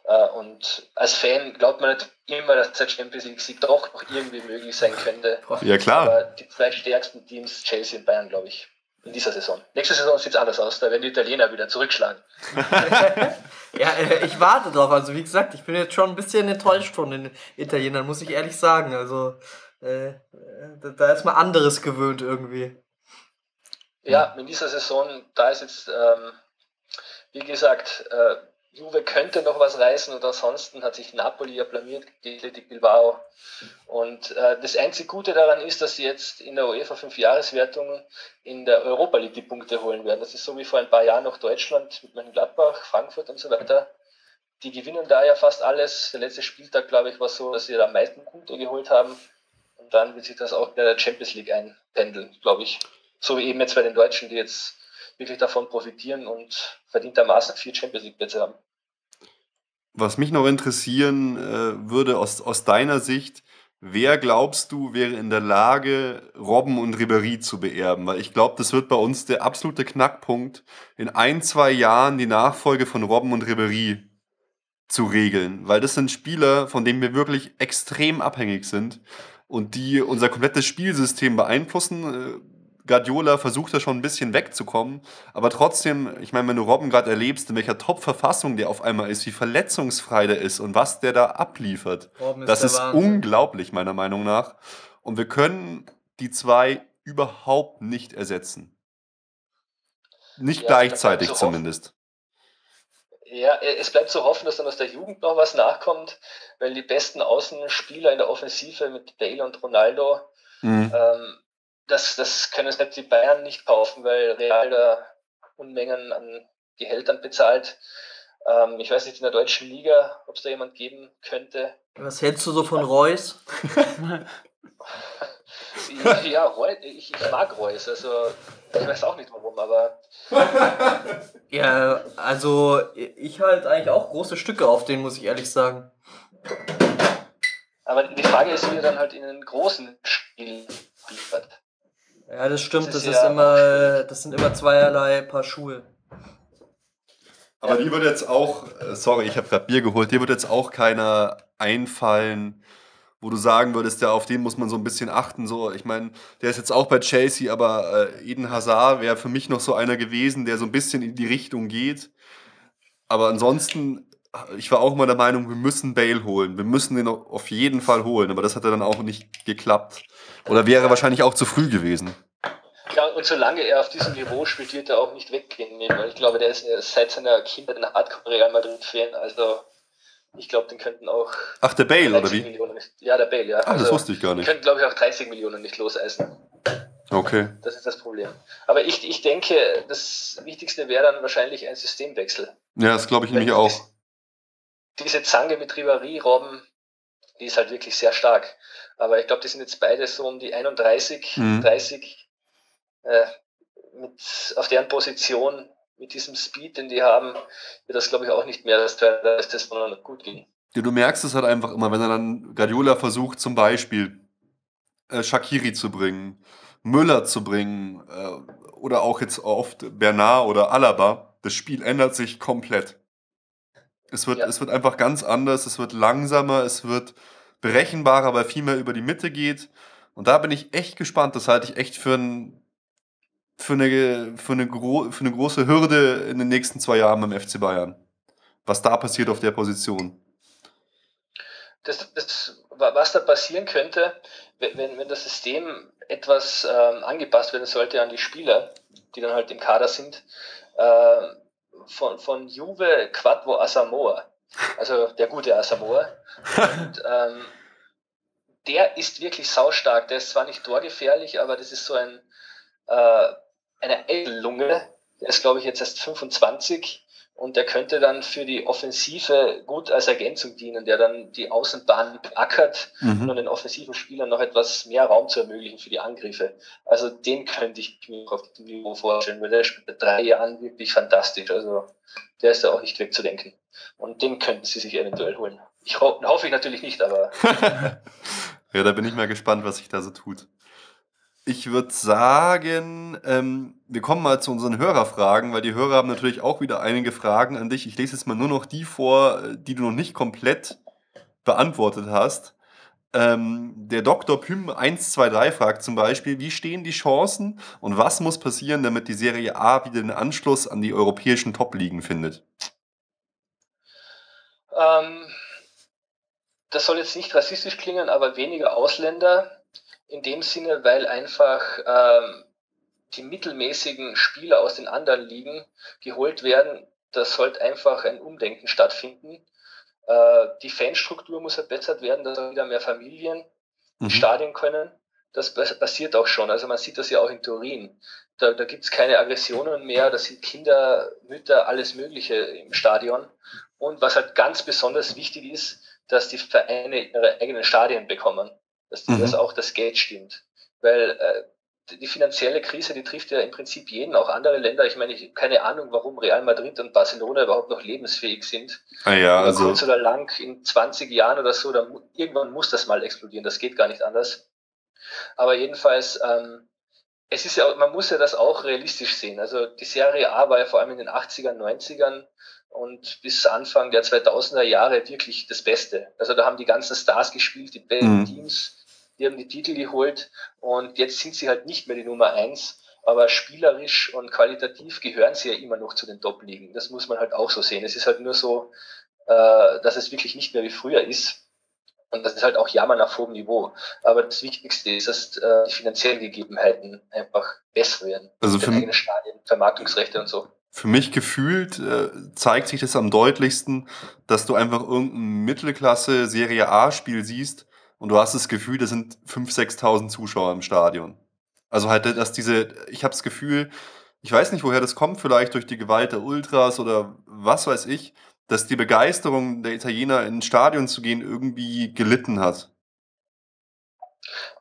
Äh, und als Fan glaubt man nicht immer, dass der Champions League Sieg doch noch irgendwie möglich sein könnte. Ja, klar. Aber die zwei stärksten Teams, Chelsea und Bayern, glaube ich, in dieser Saison. Nächste Saison sieht es anders aus, da werden die Italiener wieder zurückschlagen. ja, äh, ich warte drauf. Also wie gesagt, ich bin jetzt schon ein bisschen enttäuscht von den Italienern, muss ich ehrlich sagen. Also äh, da ist mal anderes gewöhnt irgendwie. Ja, in dieser Saison, da ist jetzt, ähm, wie gesagt, äh, Juve könnte noch was reißen und ansonsten hat sich Napoli ja blamiert gegen Athletic Bilbao. Und äh, das einzige Gute daran ist, dass sie jetzt in der UEFA 5-Jahreswertung in der Europa League die Punkte holen werden. Das ist so wie vor ein paar Jahren noch Deutschland mit Mönchengladbach, Frankfurt und so weiter. Die gewinnen da ja fast alles. Der letzte Spieltag, glaube ich, war so, dass sie da am meisten Punkte geholt haben. Und dann wird sich das auch in der Champions League einpendeln, glaube ich. So wie eben jetzt bei den Deutschen, die jetzt wirklich davon profitieren und verdientermaßen vier Champions League Plätze haben. Was mich noch interessieren äh, würde aus, aus deiner Sicht, wer glaubst du wäre in der Lage, Robben und Ribéry zu beerben? Weil ich glaube, das wird bei uns der absolute Knackpunkt, in ein, zwei Jahren die Nachfolge von Robben und Ribéry zu regeln. Weil das sind Spieler, von denen wir wirklich extrem abhängig sind und die unser komplettes Spielsystem beeinflussen äh, Guardiola versucht da schon ein bisschen wegzukommen, aber trotzdem, ich meine, wenn du Robben gerade erlebst, in welcher Top-Verfassung der auf einmal ist, wie verletzungsfrei der ist und was der da abliefert, ist das ist Wahnsinn. unglaublich, meiner Meinung nach. Und wir können die zwei überhaupt nicht ersetzen. Nicht ja, gleichzeitig zumindest. Ja, es bleibt zu hoffen, dass dann aus der Jugend noch was nachkommt, weil die besten Außenspieler in der Offensive mit Bale und Ronaldo mhm. ähm, das, das können selbst die Bayern nicht kaufen, weil Real da Unmengen an Gehältern bezahlt. Ähm, ich weiß nicht in der deutschen Liga, ob es da jemand geben könnte. Was hältst du so von Reus? ja, Reus, ich, ich, mag Reus, also ich weiß auch nicht warum, aber. ja, also ich halte eigentlich auch große Stücke auf den, muss ich ehrlich sagen. Aber die Frage ist, wie er dann halt in einen großen Spiel liefert. Ja, das stimmt. Das, ist, das ist immer, das sind immer zweierlei Paar Schuhe. Aber ja. dir wird jetzt auch, äh, sorry, ich habe gerade Bier geholt, dir wird jetzt auch keiner einfallen, wo du sagen würdest, ja, auf den muss man so ein bisschen achten. So, ich meine, der ist jetzt auch bei Chelsea, aber äh, Eden Hazard wäre für mich noch so einer gewesen, der so ein bisschen in die Richtung geht. Aber ansonsten, ich war auch immer der Meinung, wir müssen Bale holen. Wir müssen den auf jeden Fall holen. Aber das hat dann auch nicht geklappt. Oder wäre wahrscheinlich auch zu früh gewesen. Ja, und solange er auf diesem Niveau spielt, wird er auch nicht weggehen. Weil ich glaube, der ist seit seiner Kindheit ein Hardcore-Real Madrid-Fan. Also ich glaube, den könnten auch. Ach, der Bale, oder wie? Nicht, ja, der Bale, ja. Ah, das also, wusste ich gar nicht. Die könnten, glaube ich, auch 30 Millionen nicht loseisen. Okay. Das ist das Problem. Aber ich, ich denke, das Wichtigste wäre dann wahrscheinlich ein Systemwechsel. Ja, das glaube ich nämlich auch. Diese Zange mit Ribéry, Robben, die ist halt wirklich sehr stark. Aber ich glaube, die sind jetzt beide so um die 31, mhm. 30 äh, mit, auf deren Position mit diesem Speed, den die haben, wird das glaube ich auch nicht mehr das ist das sondern gut gehen. Ja, du merkst es halt einfach immer, wenn er dann Guardiola versucht zum Beispiel äh, Shakiri zu bringen, Müller zu bringen äh, oder auch jetzt oft Bernard oder Alaba, das Spiel ändert sich komplett. Es wird, ja. es wird einfach ganz anders, es wird langsamer, es wird berechenbarer, weil viel mehr über die Mitte geht. Und da bin ich echt gespannt. Das halte ich echt für, ein, für, eine, für, eine, für eine große Hürde in den nächsten zwei Jahren beim FC Bayern. Was da passiert auf der Position. das, das, was da passieren könnte, wenn, wenn das System etwas ähm, angepasst werden sollte an die Spieler, die dann halt im Kader sind, äh, von, von Juve Quadvo Asamoah, also der gute Asamoah. Und, ähm, der ist wirklich saustark. Der ist zwar nicht torgefährlich, aber das ist so ein, äh, eine Eidellunge. Der ist, glaube ich, jetzt erst 25 und der könnte dann für die Offensive gut als Ergänzung dienen, der dann die Außenbahn ackert mhm. und den offensiven Spielern noch etwas mehr Raum zu ermöglichen für die Angriffe. Also den könnte ich mir auf dem Niveau vorstellen, weil der spielt seit drei Jahren wirklich fantastisch. Also der ist ja auch nicht wegzudenken. Und den könnten sie sich eventuell holen. Ich ho hoffe ich natürlich nicht, aber. ja, da bin ich mal gespannt, was sich da so tut. Ich würde sagen, ähm, wir kommen mal zu unseren Hörerfragen, weil die Hörer haben natürlich auch wieder einige Fragen an dich. Ich lese jetzt mal nur noch die vor, die du noch nicht komplett beantwortet hast. Ähm, der Dr. Pym 123 fragt zum Beispiel, wie stehen die Chancen und was muss passieren, damit die Serie A wieder den Anschluss an die europäischen Top-Ligen findet? Ähm, das soll jetzt nicht rassistisch klingen, aber weniger Ausländer in dem Sinne, weil einfach ähm, die mittelmäßigen Spieler aus den anderen Ligen geholt werden. Da sollte einfach ein Umdenken stattfinden. Äh, die Fanstruktur muss verbessert werden, dass wieder mehr Familien mhm. in Stadien können. Das passiert auch schon. Also man sieht das ja auch in Turin. Da, da gibt es keine Aggressionen mehr, da sind Kinder, Mütter, alles Mögliche im Stadion. Und was halt ganz besonders wichtig ist, dass die Vereine ihre eigenen Stadien bekommen dass mhm. das auch das Geld stimmt. Weil äh, die finanzielle Krise, die trifft ja im Prinzip jeden, auch andere Länder. Ich meine, ich habe keine Ahnung, warum Real Madrid und Barcelona überhaupt noch lebensfähig sind. Ah ja, also kurz oder lang, in 20 Jahren oder so, dann, irgendwann muss das mal explodieren. Das geht gar nicht anders. Aber jedenfalls, ähm, es ist ja, man muss ja das auch realistisch sehen. Also die Serie A war ja vor allem in den 80ern, 90ern und bis Anfang der 2000er Jahre wirklich das Beste. Also da haben die ganzen Stars gespielt, die besten mhm. Teams die haben die Titel geholt und jetzt sind sie halt nicht mehr die Nummer eins, aber spielerisch und qualitativ gehören sie ja immer noch zu den Top-Ligen. Das muss man halt auch so sehen. Es ist halt nur so, äh, dass es wirklich nicht mehr wie früher ist. Und das ist halt auch Jammern auf hohem Niveau. Aber das Wichtigste ist, dass äh, die finanziellen Gegebenheiten einfach besser werden. Also für eigene Stadien, Vermarktungsrechte und so. Für mich gefühlt äh, zeigt sich das am deutlichsten, dass du einfach irgendein Mittelklasse Serie A-Spiel siehst und du hast das Gefühl, da sind 5.000, 6.000 Zuschauer im Stadion. Also halt, dass diese, ich habe das Gefühl, ich weiß nicht, woher das kommt, vielleicht durch die Gewalt der Ultras oder was weiß ich, dass die Begeisterung der Italiener ins Stadion zu gehen irgendwie gelitten hat.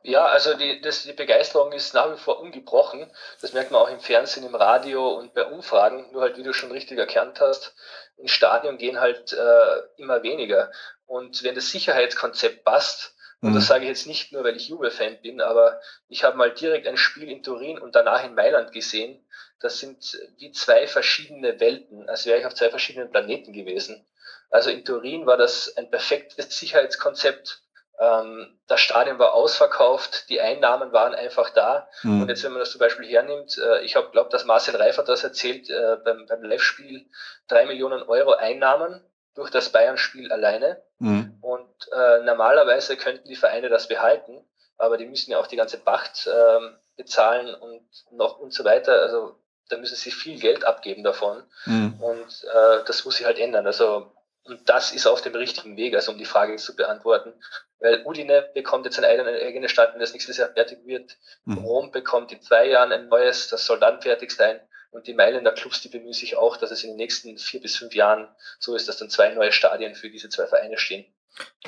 Ja, also die, das, die Begeisterung ist nach wie vor ungebrochen. Das merkt man auch im Fernsehen, im Radio und bei Umfragen. Nur halt, wie du schon richtig erkannt hast, ins Stadion gehen halt äh, immer weniger. Und wenn das Sicherheitskonzept passt, und das mhm. sage ich jetzt nicht nur, weil ich Juve-Fan bin, aber ich habe mal direkt ein Spiel in Turin und danach in Mailand gesehen. Das sind wie zwei verschiedene Welten, als wäre ich auf zwei verschiedenen Planeten gewesen. Also in Turin war das ein perfektes Sicherheitskonzept. Ähm, das Stadion war ausverkauft, die Einnahmen waren einfach da. Mhm. Und jetzt, wenn man das zum Beispiel hernimmt, äh, ich habe glaubt, dass Marcel Reifert das erzählt äh, beim, beim Live-Spiel, drei Millionen Euro Einnahmen durch das Bayern-Spiel alleine. Mhm. Und äh, normalerweise könnten die Vereine das behalten, aber die müssen ja auch die ganze Pacht äh, bezahlen und noch und so weiter. Also da müssen sie viel Geld abgeben davon. Mhm. Und äh, das muss sich halt ändern. Also und das ist auf dem richtigen Weg, also um die Frage zu beantworten. Weil Udine bekommt jetzt ein eigenes Stadt, wenn das nächstes Jahr fertig wird. Mhm. Rom bekommt in zwei Jahren ein neues, das soll dann fertig sein. Und die Mailänder Clubs, die bemühen sich auch, dass es in den nächsten vier bis fünf Jahren so ist, dass dann zwei neue Stadien für diese zwei Vereine stehen.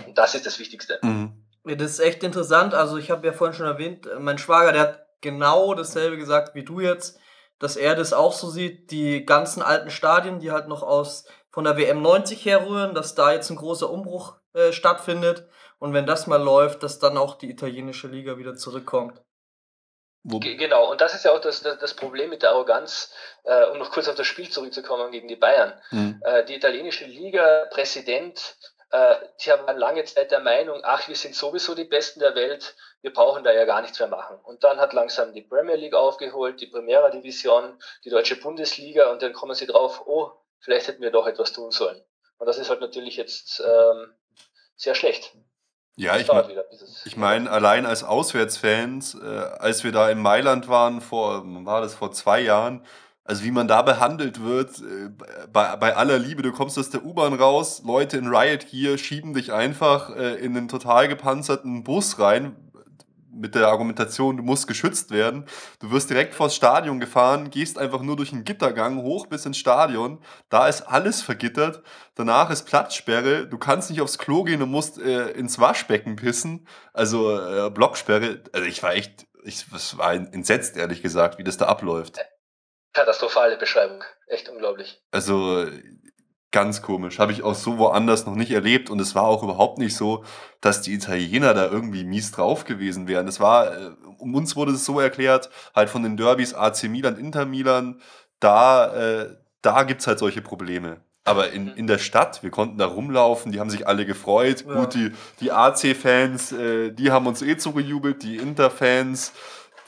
Und das ist das Wichtigste. Mhm. Das ist echt interessant. Also ich habe ja vorhin schon erwähnt, mein Schwager, der hat genau dasselbe gesagt wie du jetzt, dass er das auch so sieht, die ganzen alten Stadien, die halt noch aus von der WM 90 herrühren, dass da jetzt ein großer Umbruch äh, stattfindet und wenn das mal läuft, dass dann auch die italienische Liga wieder zurückkommt. Genau, und das ist ja auch das, das, das Problem mit der Arroganz, äh, um noch kurz auf das Spiel zurückzukommen gegen die Bayern. Mhm. Äh, die italienische Liga, Präsident, äh, die haben lange Zeit der Meinung, ach, wir sind sowieso die Besten der Welt, wir brauchen da ja gar nichts mehr machen. Und dann hat langsam die Premier League aufgeholt, die Primera Division, die deutsche Bundesliga und dann kommen sie drauf, oh, vielleicht hätten wir doch etwas tun sollen. Und das ist halt natürlich jetzt ähm, sehr schlecht. Ja, ich, mein, ich meine, allein als Auswärtsfans, äh, als wir da in Mailand waren, vor, war das vor zwei Jahren, also wie man da behandelt wird, äh, bei, bei aller Liebe, du kommst aus der U-Bahn raus, Leute in Riot Gear schieben dich einfach äh, in einen total gepanzerten Bus rein, mit der Argumentation, du musst geschützt werden. Du wirst direkt vors Stadion gefahren, gehst einfach nur durch einen Gittergang hoch bis ins Stadion. Da ist alles vergittert. Danach ist Platzsperre. Du kannst nicht aufs Klo gehen und musst äh, ins Waschbecken pissen. Also äh, Blocksperre. Also ich war echt, ich das war entsetzt, ehrlich gesagt, wie das da abläuft. Katastrophale Beschreibung. Echt unglaublich. Also ganz komisch. Habe ich auch so woanders noch nicht erlebt. Und es war auch überhaupt nicht so, dass die Italiener da irgendwie mies drauf gewesen wären. Es war, äh, um uns wurde es so erklärt, halt von den Derbys AC Milan, Inter Milan, da, äh, da gibt es halt solche Probleme. Aber in, in der Stadt, wir konnten da rumlaufen, die haben sich alle gefreut. Ja. Gut, die, die AC-Fans, äh, die haben uns eh zugejubelt, die Inter-Fans,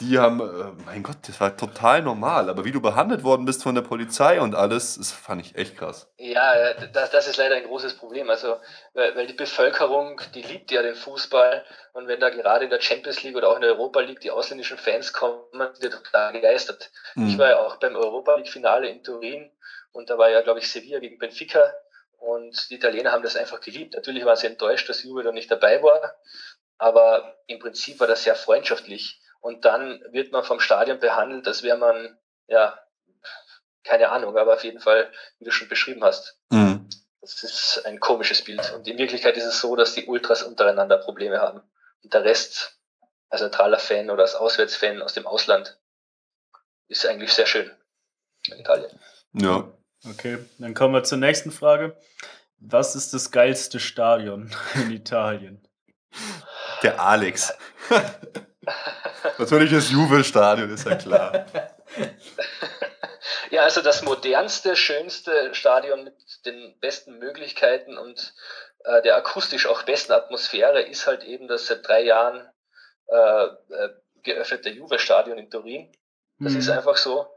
die haben, äh, mein Gott, das war total normal. Aber wie du behandelt worden bist von der Polizei und alles, das fand ich echt krass. Ja, äh, das, das ist leider ein großes Problem. Also, weil, die Bevölkerung, die liebt ja den Fußball. Und wenn da gerade in der Champions League oder auch in der Europa League die ausländischen Fans kommen, sind die total begeistert. Ich Mhm. war ja auch beim Europa League Finale in Turin und da war ja, glaube ich, Sevilla gegen Benfica und die Italiener haben das einfach geliebt. Natürlich waren sie enttäuscht, dass Juve da nicht dabei war, aber im Prinzip war das sehr freundschaftlich. Und dann wird man vom Stadion behandelt, als wäre man, ja, keine Ahnung, aber auf jeden Fall, wie du schon beschrieben hast, Mhm. das ist ein komisches Bild. Und in Wirklichkeit ist es so, dass die Ultras untereinander Probleme haben. Und der Rest, als neutraler Fan oder als Auswärtsfan aus dem Ausland, ist eigentlich sehr schön in Italien. Ja. Okay, dann kommen wir zur nächsten Frage. Was ist das geilste Stadion in Italien? Der Alex. Natürlich das Juve-Stadion, ist ja klar. Ja, also das modernste, schönste Stadion mit den besten Möglichkeiten und äh, der akustisch auch besten Atmosphäre ist halt eben das seit drei Jahren äh, äh, geöffnete Juve-Stadion in Turin. Das Hm. ist einfach so.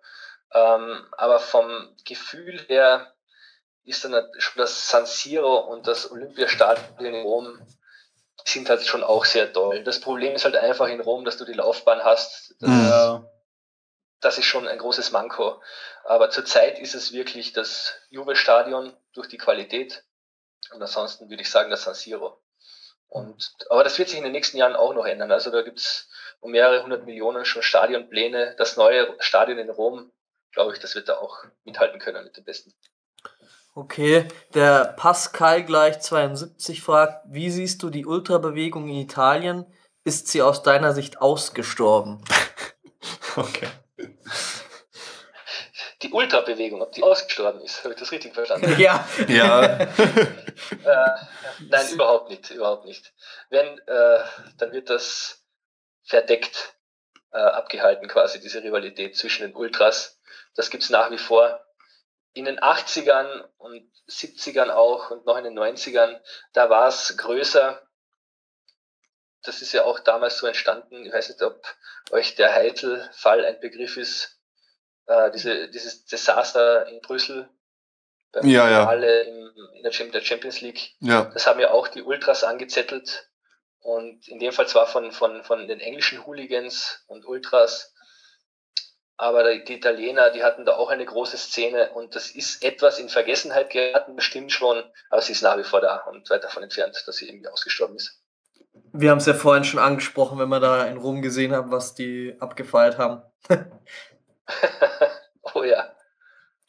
Ähm, aber vom Gefühl her ist dann schon das San Siro und das Olympiastadion in Rom sind halt schon auch sehr toll. Das Problem ist halt einfach in Rom, dass du die Laufbahn hast. Das, Mhm. Ja, das ist schon ein großes Manko. Aber zurzeit ist es wirklich das Juve-Stadion durch die Qualität. Und ansonsten würde ich sagen das San Siro. Und, aber das wird sich in den nächsten Jahren auch noch ändern. Also da gibt's um mehrere hundert Millionen schon Stadionpläne. Das neue Stadion in Rom, glaube ich, das wird da auch mithalten können mit dem Besten. Okay, der Pascal gleich 72 fragt, wie siehst du die Ultrabewegung in Italien? Ist sie aus deiner Sicht ausgestorben? Okay. Die Ultrabewegung, ob die ausgestorben ist, habe ich das richtig verstanden? ja. Ja. Äh, nein, überhaupt nicht, überhaupt nicht. Wenn, äh, dann wird das verdeckt äh, abgehalten, quasi diese Rivalität zwischen den Ultras. Das gibt's nach wie vor. In den 80ern und 70ern auch und noch in den 90ern, da war es größer. Das ist ja auch damals so entstanden. Ich weiß nicht, ob euch der Heitel-Fall ein Begriff ist. Äh, diese, dieses Desaster in Brüssel beim Ja, ja. Finale im, in der Champions League. Ja. Das haben ja auch die Ultras angezettelt. Und in dem Fall zwar von, von, von den englischen Hooligans und Ultras, aber die, Italiener, die hatten da auch eine große Szene und das ist etwas in Vergessenheit geraten, das stimmt schon, aber sie ist nach wie vor da und weit davon entfernt, dass sie irgendwie ausgestorben ist. Wir haben es ja vorhin schon angesprochen, wenn wir da in Rom gesehen haben, was die abgefeiert haben. oh ja.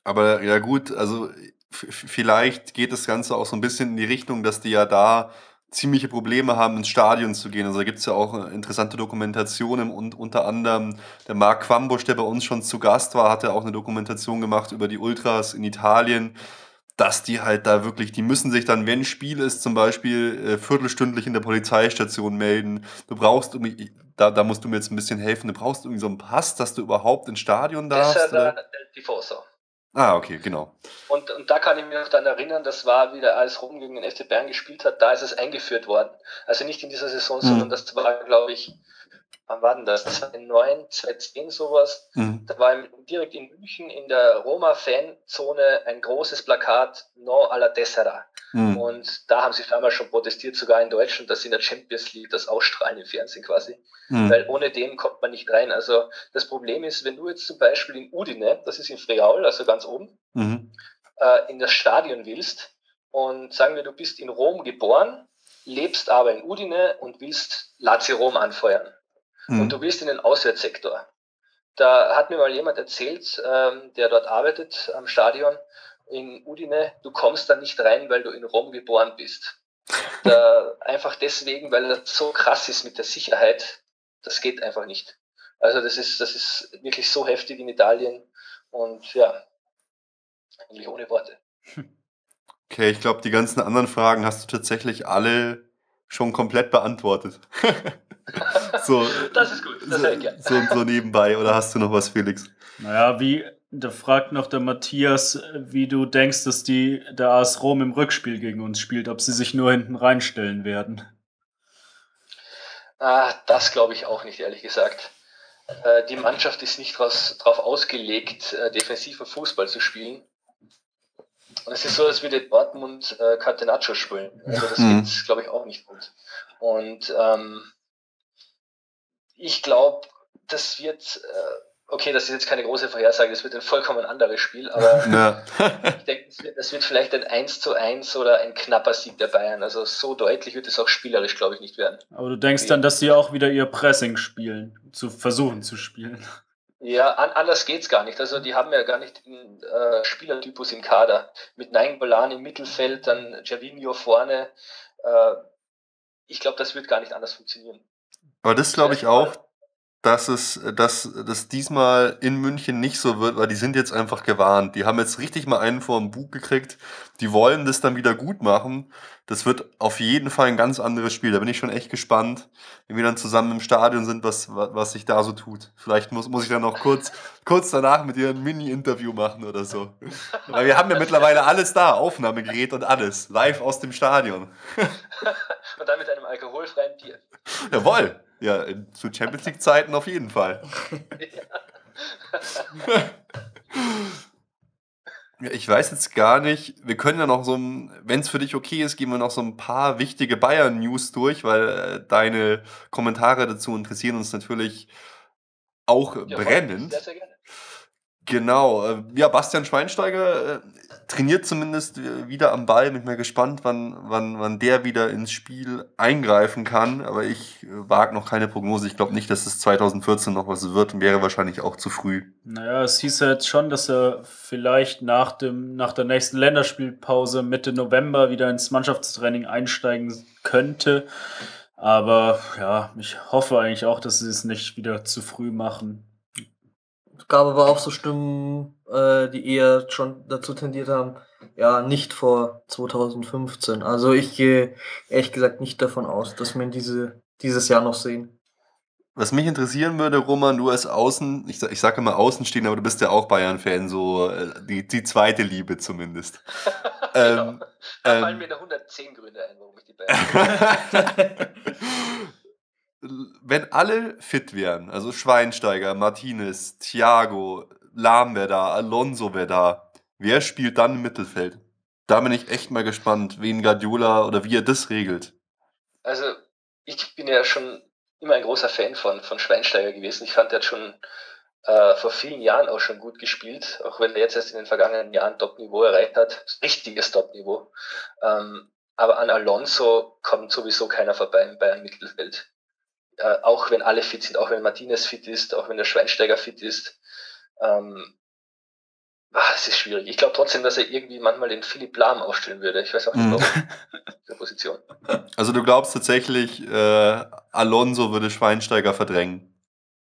Aber ja gut, also vielleicht geht das Ganze auch so ein bisschen in die Richtung, dass die ja da ziemliche Probleme haben, ins Stadion zu gehen. Also da gibt es ja auch äh, interessante Dokumentationen und unter anderem der Marc Quambusch, der bei uns schon zu Gast war, hat ja auch eine Dokumentation gemacht über die Ultras in Italien, dass die halt da wirklich, die müssen sich dann, wenn Spiel ist, zum Beispiel äh, viertelstündlich in der Polizeistation melden. Du brauchst irgendwie, da, da musst du mir jetzt ein bisschen helfen, du brauchst irgendwie so einen Pass, dass du überhaupt ins Stadion Das ist darfst. ja Del Tifoso. Ah, okay, genau. Und, und da kann ich mich noch daran erinnern, das war, wie der AS Rom gegen den FC Bayern gespielt hat, da ist es eingeführt worden. Also nicht in dieser Saison, Mhm. sondern das war, glaube ich, wann war denn das? 2009, 2010 sowas. Mhm. Da war direkt in München in der Roma-Fanzone ein großes Plakat No alla Tessera. Mhm. Und da haben sie damals schon protestiert, sogar in Deutschland, dass sie in der Champions League das ausstrahlen im Fernsehen quasi. Mhm. Weil ohne den kommt man nicht rein. Also das Problem ist, wenn du jetzt zum Beispiel in Udine, das ist in Friaul, also ganz oben, mhm. äh, in das Stadion willst und sagen wir, du bist in Rom geboren, lebst aber in Udine und willst Lazio Rom anfeuern mhm. und du willst in den Auswärtssektor. Da hat mir mal jemand erzählt, ähm, der dort arbeitet am Stadion in Udine, du kommst da nicht rein, weil du in Rom geboren bist. Da, einfach deswegen, weil das so krass ist mit der Sicherheit, das geht einfach nicht. Also das ist, das ist wirklich so heftig in Italien und ja, eigentlich ohne Worte. Okay, ich glaube, die ganzen anderen Fragen hast du tatsächlich alle schon komplett beantwortet. so, das ist gut, das so, so, so nebenbei. Oder hast du noch was, Felix? Naja, wie, da fragt noch der Matthias, wie du denkst, dass die, der AS Rom im Rückspiel gegen uns spielt, ob sie sich nur hinten reinstellen werden. Ah, das glaube ich auch nicht, ehrlich gesagt. Äh, die Mannschaft ist nicht darauf ausgelegt, äh, defensiven Fußball zu spielen. Und es ist so, als würde Dortmund äh, Catenaccio spielen. Also das mhm. geht, glaube ich, auch nicht gut. Und ähm, ich glaube, das wird, äh, okay, das ist jetzt keine große Vorhersage, das wird ein vollkommen anderes Spiel, aber ja. ich denke, das wird, das wird, vielleicht ein 1 zu 1 oder ein knapper Sieg der Bayern. Also so deutlich wird es auch spielerisch, glaube ich, nicht werden. Aber du denkst dann, dass sie auch wieder ihr Pressing spielen, zu versuchen zu spielen. Ja, an, anders geht's gar nicht. Also die haben ja gar nicht den äh, Spielertypus im Kader. Mit Nainggolan im Mittelfeld, dann Javinho vorne. Äh, ich glaube, das wird gar nicht anders funktionieren. Aber das glaube ich auch, dass es, dass das diesmal in München nicht so wird, weil die sind jetzt einfach gewarnt. Die haben jetzt richtig mal einen vor dem Bug gekriegt. Die wollen das dann wieder gut machen. Das wird auf jeden Fall ein ganz anderes Spiel. Da bin ich schon echt gespannt, wenn wir dann zusammen im Stadion sind, was, was sich da so tut. Vielleicht muss, muss ich dann noch kurz, kurz danach mit dir ein Mini-Interview machen oder so. Weil wir haben ja mittlerweile alles da, Aufnahmegerät und alles, live aus dem Stadion. und dann mit einem alkoholfreien Bier. Jawohl. Ja, zu Champions League-Zeiten auf jeden Fall. ja, ich weiß jetzt gar nicht, wir können ja noch so, wenn es für dich okay ist, gehen wir noch so ein paar wichtige Bayern-News durch, weil äh, deine Kommentare dazu interessieren uns natürlich auch ja, brennend. Sehr, sehr gerne. Genau, äh, ja, Bastian Schweinsteiger äh, trainiert zumindest wieder am Ball. Bin ich mal gespannt, wann, wann, wann der wieder ins Spiel eingreifen kann. Aber ich äh, wage noch keine Prognose. Ich glaube nicht, dass es 2014 noch was wird und wäre wahrscheinlich auch zu früh. Naja, es hieß ja jetzt schon, dass er vielleicht nach, dem, nach der nächsten Länderspielpause Mitte November wieder ins Mannschaftstraining einsteigen könnte. Aber ja, ich hoffe eigentlich auch, dass sie es nicht wieder zu früh machen gab aber auch so Stimmen, äh, die eher schon dazu tendiert haben, ja, nicht vor 2015. Also ich gehe ehrlich gesagt nicht davon aus, dass wir ihn diese, dieses Jahr noch sehen. Was mich interessieren würde, Roman, du als Außen, ich, ich sage immer Außenstehen, aber du bist ja auch Bayern-Fan, so äh, die, die zweite Liebe zumindest. genau. ähm, da fallen ähm, mir da 110 Gründe ein, warum ich die Bayern wenn alle fit wären, also Schweinsteiger, Martinez, Thiago, Lahm wäre da, Alonso wäre da, wer spielt dann im Mittelfeld? Da bin ich echt mal gespannt, wen Guardiola oder wie er das regelt. Also, ich bin ja schon immer ein großer Fan von, von Schweinsteiger gewesen. Ich fand, er hat schon äh, vor vielen Jahren auch schon gut gespielt, auch wenn er jetzt erst in den vergangenen Jahren Top-Niveau erreicht hat. Richtiges Top-Niveau. Ähm, aber an Alonso kommt sowieso keiner vorbei im Bayern Mittelfeld äh, auch wenn alle fit sind, auch wenn Martinez fit ist, auch wenn der Schweinsteiger fit ist. Ähm, ach, es ist schwierig. Ich glaube trotzdem, dass er irgendwie manchmal den Philipp Lahm aufstellen würde. Ich weiß auch nicht mhm. warum. der Position. Also du glaubst tatsächlich, äh, Alonso würde Schweinsteiger verdrängen?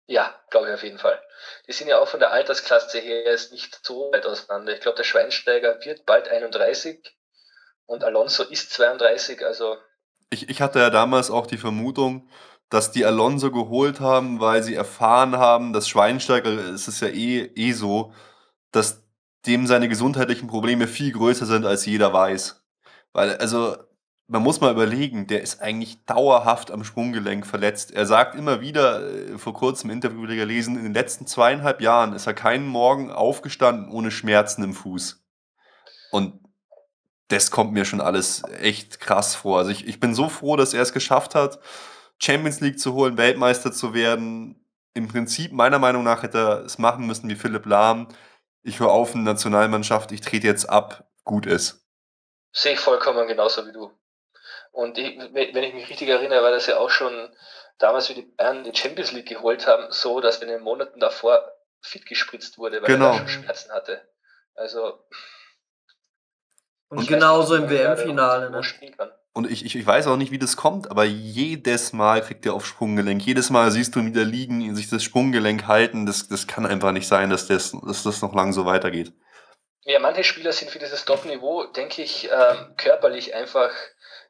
Ja, glaube ich auf jeden Fall. Die sind ja auch von der Altersklasse her jetzt nicht so weit auseinander. Ich glaube, der Schweinsteiger wird bald 31 und Alonso ist 32, also. Ich, ich hatte ja damals auch die Vermutung, dass die Alonso geholt haben, weil sie erfahren haben, dass Schweinsteiger, es ist ja eh, eh so, dass dem seine gesundheitlichen Probleme viel größer sind, als jeder weiß. Weil, also, man muss mal überlegen, der ist eigentlich dauerhaft am Sprunggelenk verletzt. Er sagt immer wieder, äh, vor kurzem im Interview wieder gelesen, in den letzten zweieinhalb Jahren ist er keinen Morgen aufgestanden ohne Schmerzen im Fuß. Und das kommt mir schon alles echt krass vor. Also ich, ich bin so froh, dass er es geschafft hat, Champions League zu holen, Weltmeister zu werden. Im Prinzip, meiner Meinung nach, hätte er es machen müssen wie Philipp Lahm. Ich höre auf in der Nationalmannschaft, ich trete jetzt ab, gut ist. Sehe ich vollkommen genauso wie du. Und ich, wenn ich mich richtig erinnere, war das ja auch schon damals, wie die Bayern die Champions League geholt haben, so, dass in den Monaten davor fit gespritzt wurde, weil genau. er schon Schmerzen hatte. Also. Und, genauso im WM-Finale. Ne? Und ich, ich, ich weiß auch nicht, wie das kommt, aber jedes Mal kriegt er auf Sprunggelenk. Jedes Mal siehst du ihn wieder liegen, sich das Sprunggelenk halten. Das, das kann einfach nicht sein, dass das, dass das noch lang so weitergeht. Ja, manche Spieler sind für dieses Top-Niveau, denke ich, ähm, körperlich einfach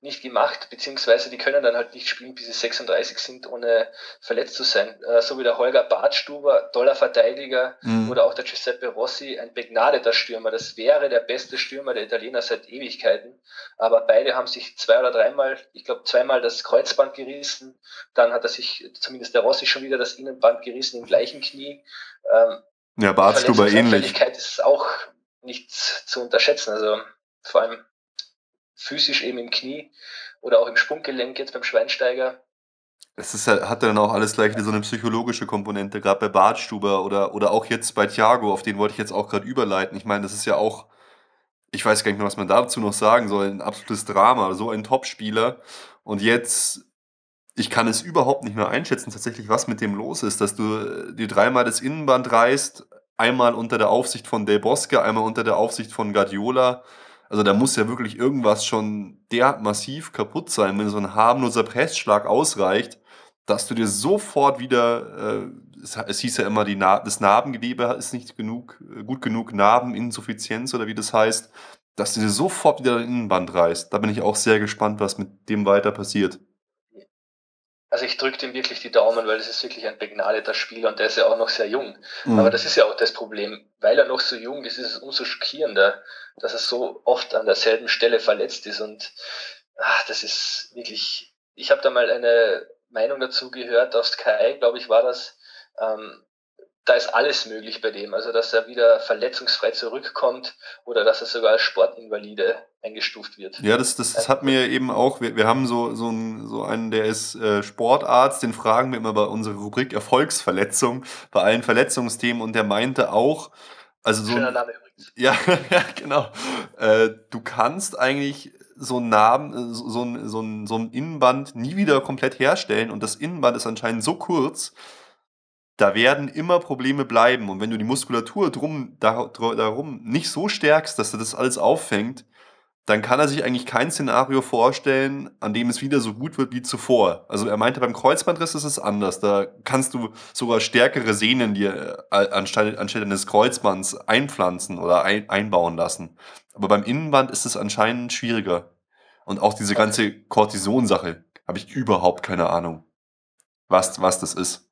nicht gemacht, beziehungsweise die können dann halt nicht spielen, bis sie 36 sind, ohne verletzt zu sein. Äh, so wie der Holger Bartstuber, toller Verteidiger, mhm. oder auch der Giuseppe Rossi, ein begnadeter Stürmer. Das wäre der beste Stürmer der Italiener seit Ewigkeiten. Aber beide haben sich zwei oder dreimal, ich glaube zweimal das Kreuzband gerissen. Dann hat er sich, zumindest der Rossi, schon wieder das Innenband gerissen im gleichen Knie. Ähm, ja, Bartstuber ähnlich. ist auch nicht zu unterschätzen. Also vor allem physisch eben im Knie oder auch im Sprunggelenk jetzt beim Schweinsteiger. Es ist, hat dann auch alles gleich so eine psychologische Komponente, gerade bei Bartstuber oder, oder auch jetzt bei Thiago, auf den wollte ich jetzt auch gerade überleiten. Ich meine, das ist ja auch, ich weiß gar nicht mehr, was man dazu noch sagen soll, ein absolutes Drama, so ein Topspieler. Und jetzt, ich kann es überhaupt nicht mehr einschätzen, tatsächlich, was mit dem los ist, dass du dir dreimal das Innenband reißt, einmal unter der Aufsicht von Del Bosque, einmal unter der Aufsicht von Guardiola also da muss ja wirklich irgendwas schon derart massiv kaputt sein, wenn so ein harmloser Pressschlag ausreicht, dass du dir sofort wieder, äh, es, es, hieß ja immer, die Na das Narbengewebe ist nicht genug, äh, gut genug, Narbeninsuffizienz oder wie das heißt, dass du dir sofort wieder dein Innenband reißt. Da bin ich auch sehr gespannt, was mit dem weiter passiert. Also ich drücke ihm wirklich die Daumen, weil es ist wirklich ein begnadeter Spieler und der ist ja auch noch sehr jung. Mhm. Aber das ist ja auch das Problem. Weil er noch so jung ist, ist es umso schockierender, dass er so oft an derselben Stelle verletzt ist. Und ach, das ist wirklich. Ich habe da mal eine Meinung dazu gehört, auf Sky, glaube ich, war das. Ähm, da ist alles möglich bei dem. Also, dass er wieder verletzungsfrei zurückkommt oder dass er sogar als Sportinvalide eingestuft wird. Ja, das, das, das hat mir eben auch, wir, wir haben so, so, einen, so einen, der ist äh, Sportarzt, den fragen wir immer bei unserer Rubrik Erfolgsverletzung, bei allen Verletzungsthemen und der meinte auch, also so. Schöner Name übrigens. Ja, ja genau. Äh, du kannst eigentlich so einen Narben, äh, so, so, ein, so, ein, so ein Innenband nie wieder komplett herstellen und das Innenband ist anscheinend so kurz, da werden immer Probleme bleiben. Und wenn du die Muskulatur drum, darum nicht so stärkst, dass er das alles auffängt, dann kann er sich eigentlich kein Szenario vorstellen, an dem es wieder so gut wird wie zuvor. Also er meinte, beim Kreuzbandriss ist es anders. Da kannst du sogar stärkere Sehnen dir äh, anstelle, anstelle eines Kreuzbands einpflanzen oder ein, einbauen lassen. Aber beim Innenband ist es anscheinend schwieriger. Und auch diese ganze Cortison-Sache habe ich überhaupt keine Ahnung, was, was das ist.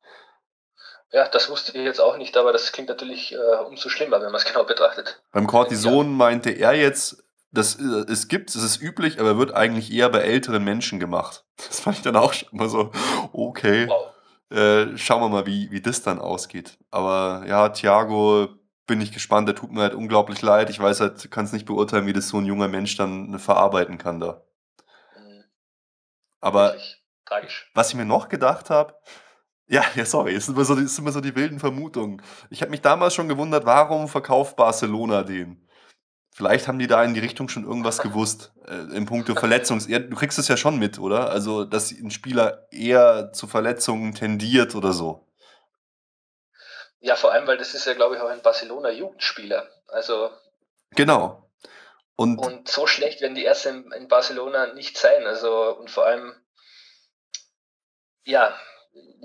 Ja, das wusste ich jetzt auch nicht, aber das klingt natürlich äh, umso schlimmer, wenn man es genau betrachtet. Beim Cortison ja. meinte er jetzt, das, äh, es gibt, es ist üblich, aber wird eigentlich eher bei älteren Menschen gemacht. Das fand ich dann auch schon mal so, okay. Wow. Äh, schauen wir mal, wie, wie das dann ausgeht. Aber ja, Thiago, bin ich gespannt, der tut mir halt unglaublich leid. Ich weiß halt, kann es nicht beurteilen, wie das so ein junger Mensch dann verarbeiten kann da. Aber tragisch. was ich mir noch gedacht habe, ja, ja, sorry, es sind immer so, es sind immer so die wilden Vermutungen. Ich habe mich damals schon gewundert, warum verkauft Barcelona den? Vielleicht haben die da in die Richtung schon irgendwas gewusst, äh, im Punkto Verletzungs... Du kriegst es ja schon mit, oder? Also, dass ein Spieler eher zu Verletzungen tendiert oder so. Ja, vor allem, weil das ist ja, glaube ich, auch ein Barcelona-Jugendspieler. Also... Genau. Und, und so schlecht werden die erst in, in Barcelona nicht sein. Also, und vor allem, ja,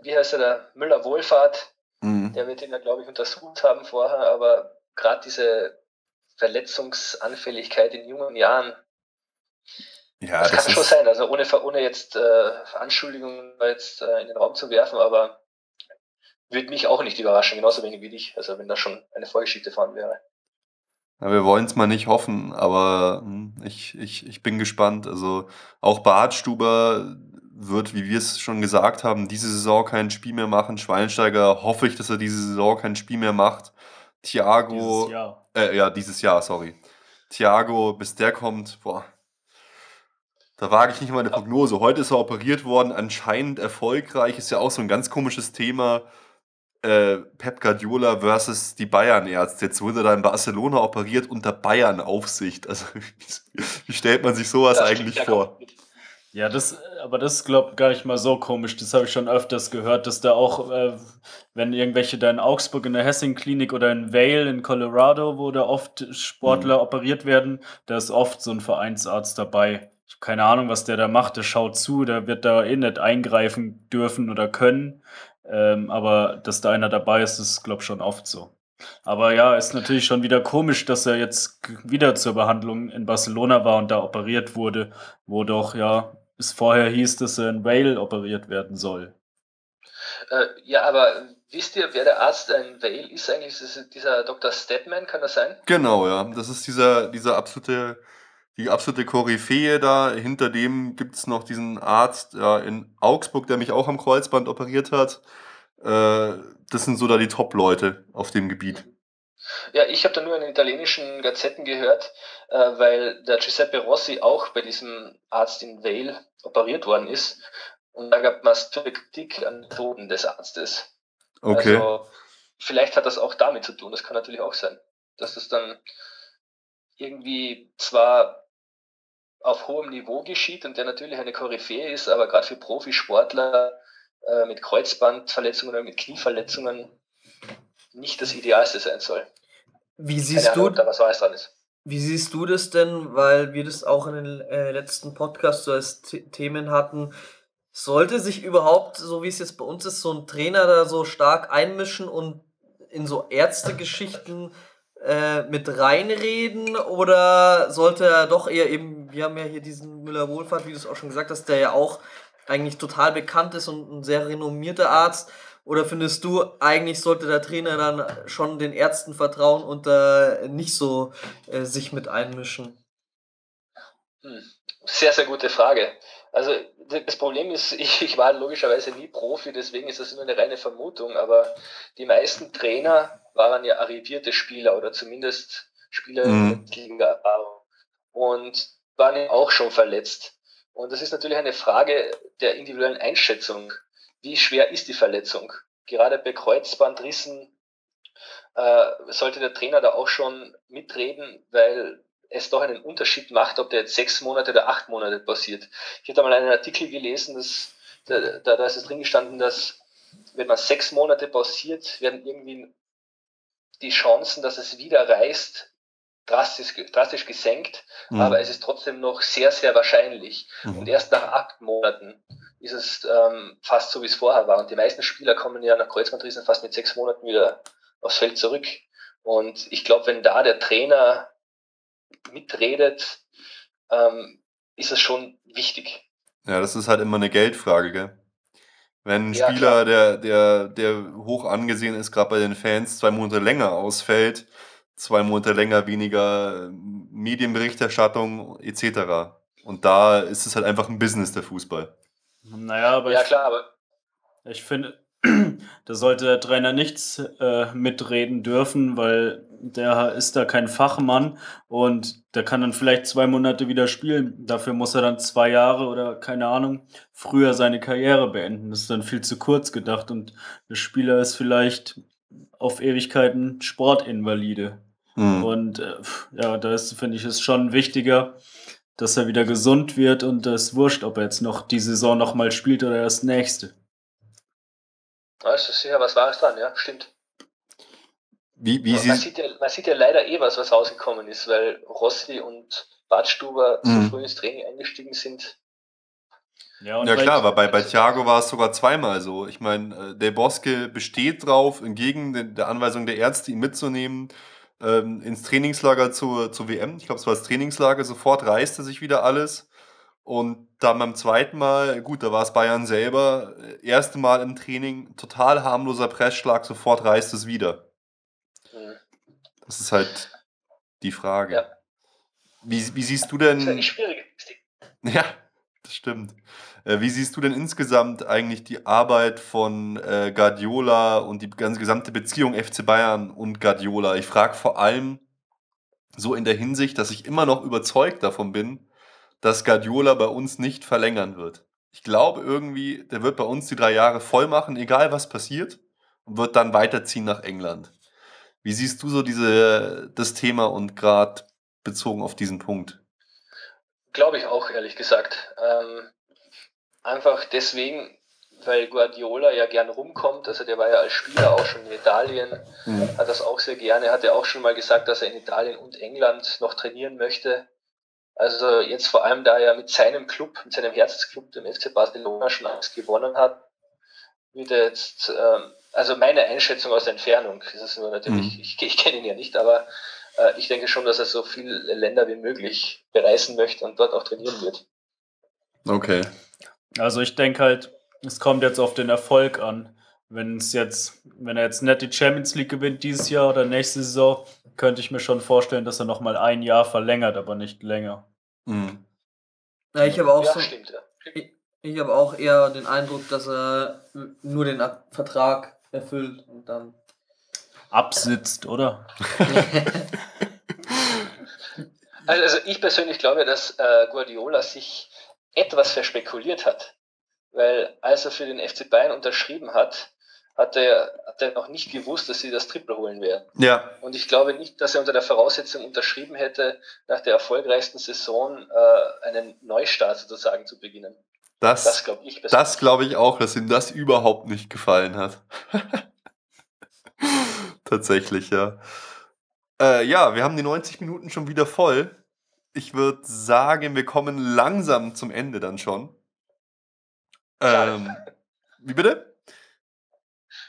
wie heißt er da, Müller-Wohlfahrt, mhm. der wird ihn ja, glaube ich, untersucht haben vorher, aber gerade diese Verletzungsanfälligkeit in jungen Jahren, ja, das, das kann schon sein, also ohne, ohne jetzt äh, Anschuldigungen jetzt äh, in den Raum zu werfen, aber würde mich auch nicht überraschen, genauso wenig wie dich, also wenn da schon eine Vorgeschichte vorhanden wäre. Ja, wir wollen es mal nicht hoffen, aber hm, ich, ich, ich bin gespannt. Also auch Bartstuber wird, wie wir es schon gesagt haben, diese Saison kein Spiel mehr machen. Schweinsteiger hoffe ich, dass er diese Saison kein Spiel mehr macht. Thiago, Dieses Jahr. äh, ja, dieses Jahr, sorry. Thiago, bis der kommt, boah, da wage ich nicht mal eine Prognose. Heute ist er operiert worden, anscheinend erfolgreich. Ist ja auch so ein ganz komisches Thema. Äh, Pep Guardiola versus die Bayern-Ärzte. Jetzt wurde er da in Barcelona operiert unter Bayern-Aufsicht. Also, wie stellt man sich sowas stimmt eigentlich ja vor? komplett. Ja, das, aber das ist, glaub gar nicht mal so komisch. Das habe ich schon öfters gehört, dass da auch, äh, wenn irgendwelche da in Augsburg in der Hessing-Klinik oder in Vail in Colorado, wo da oft Sportler operiert werden, da ist oft so ein Vereinsarzt dabei. Ich habe keine Ahnung, was der da macht. Der schaut zu, der wird da eh nicht eingreifen dürfen oder können. Ähm, aber dass da einer dabei ist, ist, glaube ich, schon oft so. Aber ja, ist natürlich schon wieder komisch, dass er jetzt wieder zur Behandlung in Barcelona war und da operiert wurde, wo doch ja es vorher hieß, dass er in Vale operiert werden soll. Äh, ja, aber wisst ihr, wer der Arzt in Vale ist eigentlich? Ist dieser Dr. Stedman, kann das sein? Genau, ja. Das ist dieser, dieser absolute, die absolute Koryphäe da. Hinter dem gibt es noch diesen Arzt ja, in Augsburg, der mich auch am Kreuzband operiert hat. Äh, das sind so da die Top-Leute auf dem Gebiet. Ja, ich habe da nur in italienischen Gazetten gehört, äh, weil der Giuseppe Rossi auch bei diesem Arzt in Vale operiert worden ist. Und da gab es Kritik an den Methoden des Arztes. Okay. Also vielleicht hat das auch damit zu tun, das kann natürlich auch sein. Dass das dann irgendwie zwar auf hohem Niveau geschieht und der natürlich eine Koryphäe ist, aber gerade für Profisportler äh, mit Kreuzbandverletzungen oder mit Knieverletzungen nicht das Idealste sein soll. Wie Keine siehst Ahnung, du, ob da was Wahres dran ist. wie siehst du das denn, weil wir das auch in den äh, letzten Podcasts so als The Themen hatten? Sollte sich überhaupt, so wie es jetzt bei uns ist, so ein Trainer da so stark einmischen und in so Ärztegeschichten äh, mit reinreden oder sollte er doch eher eben, wir haben ja hier diesen Müller-Wohlfahrt, wie du es auch schon gesagt hast, der ja auch eigentlich total bekannt ist und ein sehr renommierter Arzt. Oder findest du, eigentlich sollte der Trainer dann schon den Ärzten vertrauen und da nicht so äh, sich mit einmischen? Hm. Sehr, sehr gute Frage. Also das Problem ist, ich, ich war logischerweise nie Profi, deswegen ist das immer eine reine Vermutung, aber die meisten Trainer waren ja arrivierte Spieler oder zumindest Spieler Mhm. mit Liga-Erfahrung und waren ja auch schon verletzt. Und das ist natürlich eine Frage der individuellen Einschätzung. Wie schwer ist die Verletzung? Gerade bei Kreuzbandrissen äh, sollte der Trainer da auch schon mitreden, weil es doch einen Unterschied macht, ob der jetzt sechs Monate oder acht Monate passiert. Ich hatte mal einen Artikel gelesen, das, da, da, da ist es drin gestanden, dass wenn man sechs Monate pausiert, werden irgendwie die Chancen, dass es wieder reißt, drastisch, drastisch gesenkt, Mhm. aber es ist trotzdem noch sehr, sehr wahrscheinlich. Mhm. Und erst nach acht Monaten ist es ähm, fast so, wie es vorher war. Und die meisten Spieler kommen ja nach Kreuzbandrissen fast mit sechs Monaten wieder aufs Feld zurück. Und ich glaube, wenn da der Trainer mitredet, ähm, ist es schon wichtig. Ja, das ist halt immer eine Geldfrage, gell? Wenn ein Ja, Spieler, der, der, der hoch angesehen ist, gerade bei den Fans, zwei Monate länger ausfällt, zwei Monate länger weniger ähm, Medienberichterstattung etc. Und da ist es halt einfach ein Business, der Fußball. Naja, aber ja, ich, klar, aber ich finde, da sollte der Trainer nichts äh, mitreden dürfen, weil der ist da kein Fachmann und der kann dann vielleicht zwei Monate wieder spielen. Dafür muss er dann zwei Jahre oder keine Ahnung früher seine Karriere beenden. Das ist dann viel zu kurz gedacht und der Spieler ist vielleicht auf Ewigkeiten Sportinvalide. Mhm. Und äh, ja, da ist, finde ich, es schon wichtiger, dass er wieder gesund wird und es ist wurscht, ob er jetzt noch die Saison nochmal spielt oder erst nächste. da ist sicher was Wahres dran, ja, stimmt. Wie, wie man, sie, sieht ja, man sieht ja leider eh was, was rausgekommen ist, weil Rossi und Badstuber Mhm. so früh ins Training eingestiegen sind. Ja, ja klar, aber bei, bei Thiago war es sogar zweimal so. Ich meine, äh, der Boske besteht drauf, entgegen de- der Anweisung der Ärzte, ihn mitzunehmen ähm, ins Trainingslager zur, zur WM. Ich glaube, es war das Trainingslager, sofort reiste sich wieder alles. Und dann beim zweiten Mal, gut, da war es Bayern selber, äh, erste Mal im Training, total harmloser Pressschlag, sofort reißt es wieder. Das ist halt die Frage. Ja. Wie, wie siehst du Das ist denn. schwierige Statistik. Ja, das stimmt. Äh, Wie siehst du denn insgesamt eigentlich die Arbeit von äh, Guardiola und die ganze gesamte Beziehung FC Bayern und Guardiola? Ich frage vor allem so in der Hinsicht, dass ich immer noch überzeugt davon bin, dass Guardiola bei uns nicht verlängern wird. Ich glaube irgendwie, der wird bei uns die drei Jahre voll machen, egal was passiert, und wird dann weiterziehen nach England. Wie siehst du so diese, das Thema und gerade bezogen auf diesen Punkt? Glaube ich auch, ehrlich gesagt. Ähm, einfach deswegen, weil Guardiola ja gern rumkommt. Also der war ja als Spieler auch schon in Italien, hat das auch sehr gerne. Hat ja auch schon mal gesagt, dass er in Italien und England noch trainieren möchte. Also jetzt vor allem, da er mit seinem Club, mit seinem Herzensclub, dem FC Barcelona, schon alles gewonnen hat, wird er jetzt, ähm, also meine Einschätzung aus der Entfernung, das ist nur natürlich, Mhm. ich, ich kenne ihn ja nicht, aber äh, ich denke schon, dass er so viele Länder wie möglich bereisen möchte und dort auch trainieren wird. Okay. Also ich denke halt, es kommt jetzt auf den Erfolg an. Wenn es jetzt, wenn er jetzt nicht die Champions League gewinnt dieses Jahr oder nächste Saison, könnte ich mir schon vorstellen, dass er noch mal ein Jahr verlängert, aber nicht länger. Mhm. Ja, ich habe auch ja, so. stimmt, ja. Ich, ich habe auch eher den Eindruck, dass er nur den Vertrag erfüllt und dann. Absitzt, oder? Also, also ich persönlich glaube, dass äh, Guardiola sich etwas verspekuliert hat. Weil als er für den FC Bayern unterschrieben hat, hat er, hat er noch nicht gewusst, dass sie das Triple holen werden. Ja, Und ich glaube nicht, dass er unter der Voraussetzung unterschrieben hätte, nach der erfolgreichsten Saison äh, einen Neustart sozusagen zu beginnen. Das das, glaube ich das glaube ich auch, dass ihm das überhaupt nicht gefallen hat. Tatsächlich, ja. Äh, ja, wir haben die 90 Minuten schon wieder voll. Ich würde sagen, wir kommen langsam zum Ende dann schon. Schade. Ähm, wie bitte?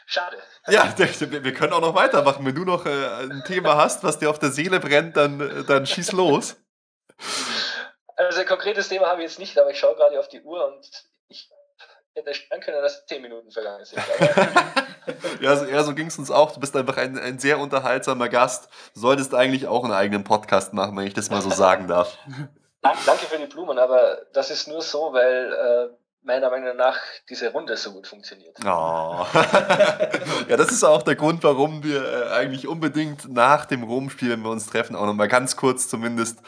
Schade. Ja, wir wir können auch noch weitermachen. Wenn du noch äh, ein Thema hast, was dir auf der Seele brennt, dann, äh, dann schieß los. Also ein konkretes Thema habe ich jetzt nicht, aber ich schaue gerade auf die Uhr und ich hätte schwören können, dass 10 Minuten vergangen sind. Ja, so, ja, so ging es uns auch. Du bist einfach ein, ein sehr unterhaltsamer Gast. Du solltest eigentlich auch einen eigenen Podcast machen, wenn ich das mal so sagen darf. Dank- Danke für die Blumen, aber das ist nur so, weil äh, meiner Meinung nach diese Runde so gut funktioniert. Oh. ja, das ist auch der Grund, warum wir äh, eigentlich unbedingt nach dem Rom-Spiel, wenn wir uns treffen, auch nochmal ganz kurz zumindest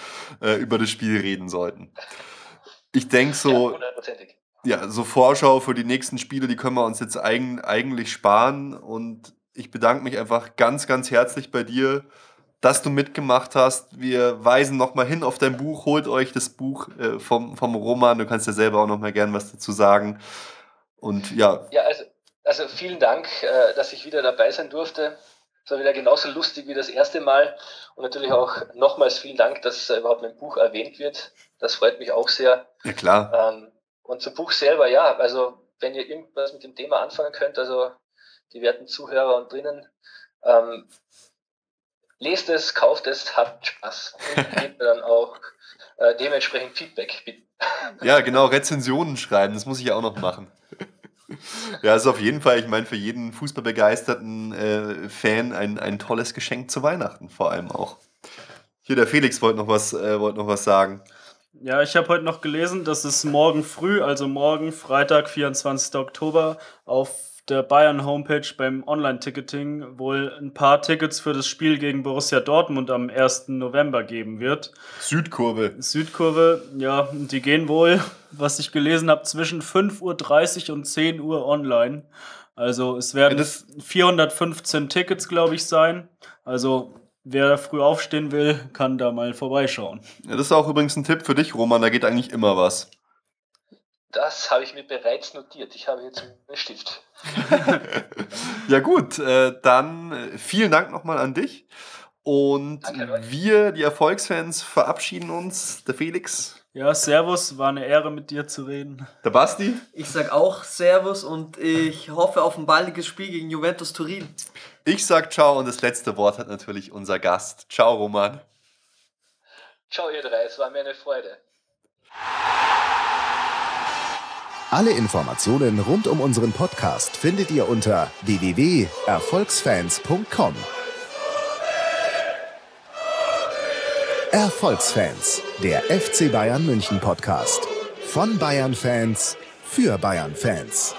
äh, über das Spiel reden sollten. Ich denke Ja, so, hundertprozentig. Ja, so Vorschau für die nächsten Spiele, die können wir uns jetzt eigen, eigentlich sparen. Und ich bedanke mich einfach ganz, ganz herzlich bei dir, dass du mitgemacht hast. Wir weisen nochmal hin auf dein Buch. Holt euch das Buch äh, vom, vom Roman. Du kannst ja selber auch nochmal gern was dazu sagen. Und ja, Ja, also, also vielen Dank, äh, dass ich wieder dabei sein durfte. Es war wieder genauso lustig wie das erste Mal. Und natürlich auch nochmals vielen Dank, dass äh, überhaupt mein Buch erwähnt wird. Das freut mich auch sehr. ja klar. Ähm, und zum Buch selber, ja, also wenn ihr irgendwas mit dem Thema anfangen könnt, also die werten Zuhörer und drinnen, ähm, lest es, kauft es, habt Spaß und gebt mir dann auch äh, dementsprechend Feedback. bitte. Ja, genau, Rezensionen schreiben, das muss ich ja auch noch machen. Ja, ist auf jeden Fall, ich meine, für jeden fußballbegeisterten äh, Fan ein, ein tolles Geschenk zu Weihnachten, vor allem auch. Hier, der Felix wollte noch äh, wollte noch was sagen. Ja, ich habe heute noch gelesen, dass es morgen früh, also morgen, Freitag, 24. Oktober, auf der Bayern Homepage beim Online-Ticketing wohl ein paar Tickets für das Spiel gegen Borussia Dortmund am 1. November geben wird. Südkurve. Südkurve, ja, die gehen wohl, was ich gelesen habe, zwischen 5.30 Uhr und 10 Uhr online. Also es werden Ja, das- 415 Tickets, glaube ich, sein. Also wer früh aufstehen will, kann da mal vorbeischauen. Ja, das ist auch übrigens ein Tipp für dich, Roman, da geht eigentlich immer was. Das habe ich mir bereits notiert. Ich habe jetzt einen Stift. Ja gut, äh, dann äh, vielen Dank nochmal an dich. Und Danke wir, die Erfolgsfans, verabschieden uns. Der Felix, Ja, Servus, war eine Ehre mit dir zu reden. der Basti. Ich sag auch Servus und ich hoffe auf ein baldiges Spiel gegen Juventus Turin. Ich sag ciao und das letzte Wort hat natürlich unser Gast. Ciao, Roman. Ciao, ihr drei, es war mir eine Freude. Alle Informationen rund um unseren Podcast findet ihr unter www.erfolgsfans.com. Erfolgsfans, der FC Bayern München Podcast. Von Bayern Fans für Bayern Fans.